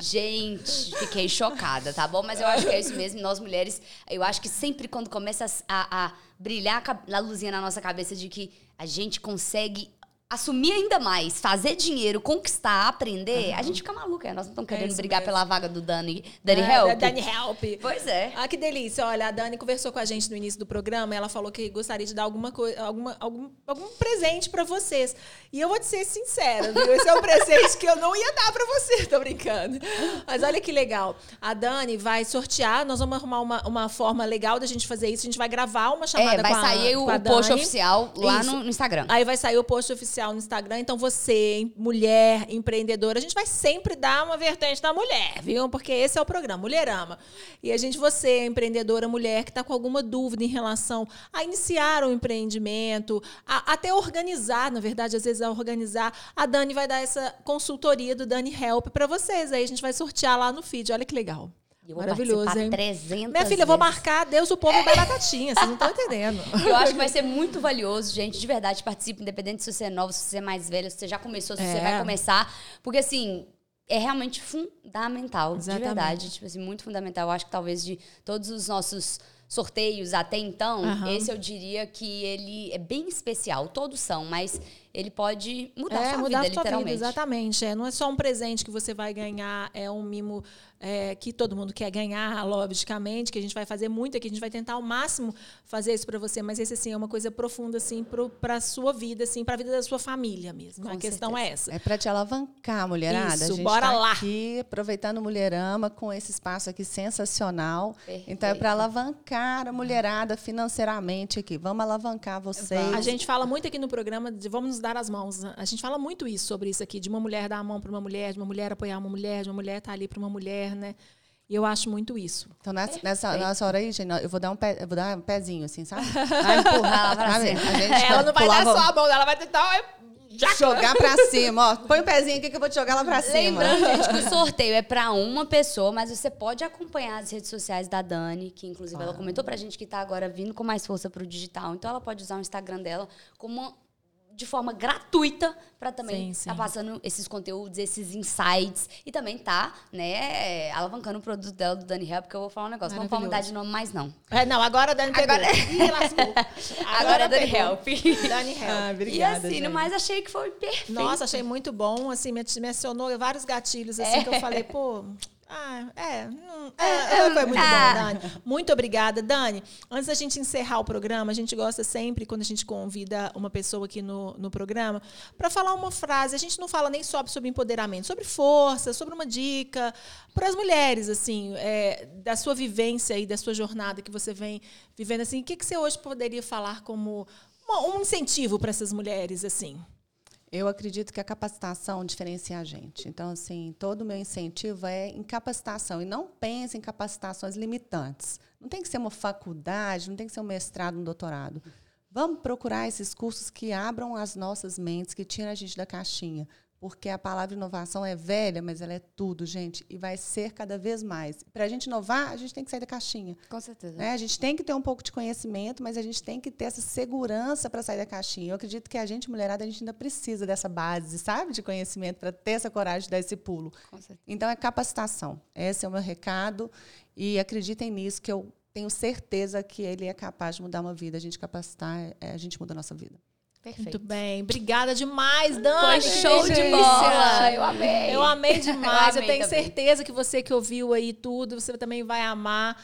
Gente, fiquei chocada, tá bom? Mas eu acho que é isso mesmo. Nós mulheres, eu acho que sempre quando começa a, a brilhar a luzinha na nossa cabeça de que a gente consegue assumir ainda mais, fazer dinheiro, conquistar, aprender, a gente fica maluca. Nós não estamos querendo isso brigar mesmo. pela vaga do Dani, Dani É, Help. da Dani Help. Pois é. Ah, que delícia. Olha, a Dani conversou com a gente no início do programa. Ela falou que gostaria de dar alguma coisa, alguma, algum, algum presente pra vocês. E eu vou te ser sincera, viu? Esse é um presente que eu não ia dar pra você, tô brincando. Mas olha que legal. A Dani vai sortear, nós vamos arrumar uma, uma forma legal da gente fazer isso. A gente vai gravar uma chamada É, vai com a, sair o, o post oficial lá no, no Instagram. Aí vai sair o post oficial no Instagram. Então você, mulher, empreendedora, a gente vai sempre dar uma vertente da mulher, viu? Porque esse é o programa, Mulherama. E a gente, você, empreendedora mulher, que está com alguma dúvida em relação a iniciar um empreendimento, a, até organizar, na verdade, às vezes a organizar, a Dani vai dar essa consultoria do Dani Help para vocês. Aí a gente vai sortear lá no feed. Olha que legal. Eu vou Maravilhoso, participar hein? 300 Minha filha, eu vou marcar Deus, o povo e batatinha. Vocês não estão entendendo. Eu acho que vai ser muito valioso, gente. De verdade, participe, independente se você é nova, se você é mais velho, se você já começou, se você É. vai começar. Porque, assim, é realmente fundamental, Exatamente. de verdade. Tipo assim, muito fundamental. Eu acho que talvez de todos os nossos sorteios até então, Aham. esse eu diria que ele é bem especial. Todos são, mas ele pode mudar a É, sua mudar vida, a sua vida, exatamente. É, não é só um presente que você vai ganhar, é um mimo é, que todo mundo quer ganhar, logicamente, que a gente vai fazer muito aqui, a gente vai tentar ao máximo fazer isso para você, mas esse assim é uma coisa profunda assim para a sua vida, assim, para a vida da sua família mesmo. Com a questão é essa. É para te alavancar, mulherada. Isso, a gente bora tá lá. aqui aproveitando o Mulherama com esse espaço aqui sensacional. Perfeito. Então é para alavancar a mulherada financeiramente aqui. Vamos alavancar vocês. A gente fala muito aqui no programa de vamos nos dar as mãos. né? A gente fala muito isso sobre isso aqui, de uma mulher dar a mão para uma mulher, de uma mulher apoiar uma mulher, de uma mulher estar ali para uma mulher, né? E eu acho muito isso. Então, nessa, nessa, nessa hora aí, gente, eu vou dar um, pé, eu vou dar um pezinho, assim, sabe? Vai empurrar lá pra cima. Gente Ela não vai dar só a mão, ela vai tentar já Jogar pra cima, ó. Põe o pezinho aqui que eu vou te jogar lá pra cima. Lembrando, gente, que o sorteio é pra uma pessoa, mas você pode acompanhar as redes sociais da Dani, que inclusive ela comentou pra gente que tá agora vindo com mais força pro digital. Então ela pode usar o Instagram dela como uma- de forma gratuita pra também sim. tá passando esses conteúdos, esses insights e também tá, né, alavancando o produto dela do Dani Help, porque eu vou falar um negócio, não vamos mudar de nome mais não. É, não, agora a Dani pegou. Agora- Ih, lascou. Agora, é Dani pegou. Help. Dani Help. Ah, e obrigada, assim, gente. mas achei que foi perfeito. Nossa, achei muito bom. Assim, me me acionou vários gatilhos, assim, É. que eu falei, pô. Ah, é, não- é, é, foi muito Ah. bom, Dani. Muito obrigada, Dani. Antes da gente encerrar o programa, a gente gosta sempre, quando a gente convida uma pessoa aqui no, no programa, para falar uma frase. A gente não fala nem só sobre empoderamento, sobre força, sobre uma dica para as mulheres, assim, é, da sua vivência e da sua jornada que você vem vivendo, assim. O que, que você hoje poderia falar como um incentivo para essas mulheres, assim? Eu acredito que a capacitação diferencia a gente. Então, assim, todo o meu incentivo é em capacitação. E não pense em capacitações limitantes. Não tem que ser uma faculdade, não tem que ser um mestrado, um doutorado. Vamos procurar esses cursos que abram as nossas mentes, que tiram a gente da caixinha. Porque a palavra inovação é velha, mas ela é tudo, gente. E vai ser cada vez mais. Para a gente inovar, a gente tem que sair da caixinha. Com certeza. Né? A gente tem que ter um pouco de conhecimento, mas a gente tem que ter essa segurança para sair da caixinha. Eu acredito que a gente, mulherada, a gente ainda precisa dessa base, sabe, de conhecimento para ter essa coragem de dar esse pulo. Com certeza. Então é capacitação. Esse é o meu recado e acreditem nisso que eu tenho certeza que ele é capaz de mudar uma vida. A gente capacitar, é, a gente muda a nossa vida. Perfeito. Muito bem. Obrigada demais, Dani. Foi show de bola. Eu amei. Eu amei demais. Eu Eu, amei tenho também. certeza que você que ouviu aí tudo, você também vai amar.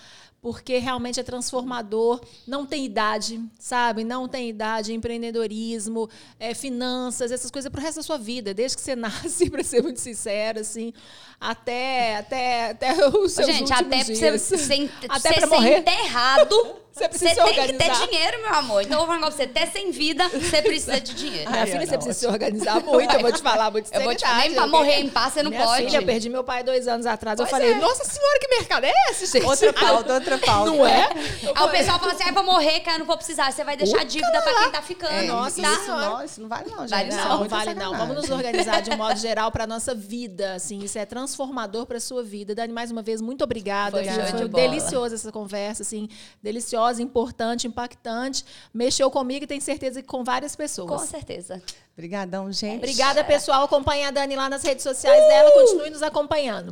Porque realmente é transformador, não tem idade, sabe? Não tem idade, empreendedorismo, é, finanças, essas coisas pro resto da sua vida, desde que você nasce, para ser muito sincera, assim, até, até, até os seus gente, últimos até pra dias. você ser, Até você pra ser morrer. enterrado, Você precisa Você tem que ter dinheiro, meu amor. Então eu vou falar pra você, até sem vida, você precisa de dinheiro. Minha Ai, filha, você precisa se organizar muito, eu vou te falar muito Eu vou te nem pra eu morrer em paz, você não Minha pode. filha, eu perdi meu pai dois anos atrás. eu Pois falei, é. nossa senhora, que mercado é esse, gente? Outra pauta, outra pauta. Não é? Aí o pessoal fala assim, ah, vou morrer, cara, eu não vou precisar. Você vai deixar dívida pra quem tá ficando. É, Nossa tá? isso, não, isso não vale não, gente. Vale Isso é Não, vale não. sacanagem. Vamos nos organizar de um modo geral para nossa vida, assim, isso é transformador para sua vida. Dani, mais uma vez, muito obrigada. Foi de Foi bola. deliciosa essa conversa, assim, deliciosa, importante, impactante. Mexeu comigo e tenho certeza que com várias pessoas. Com certeza. Obrigadão, gente. Obrigada, pessoal. Acompanhe a Dani lá nas redes sociais dela. Continue nos acompanhando.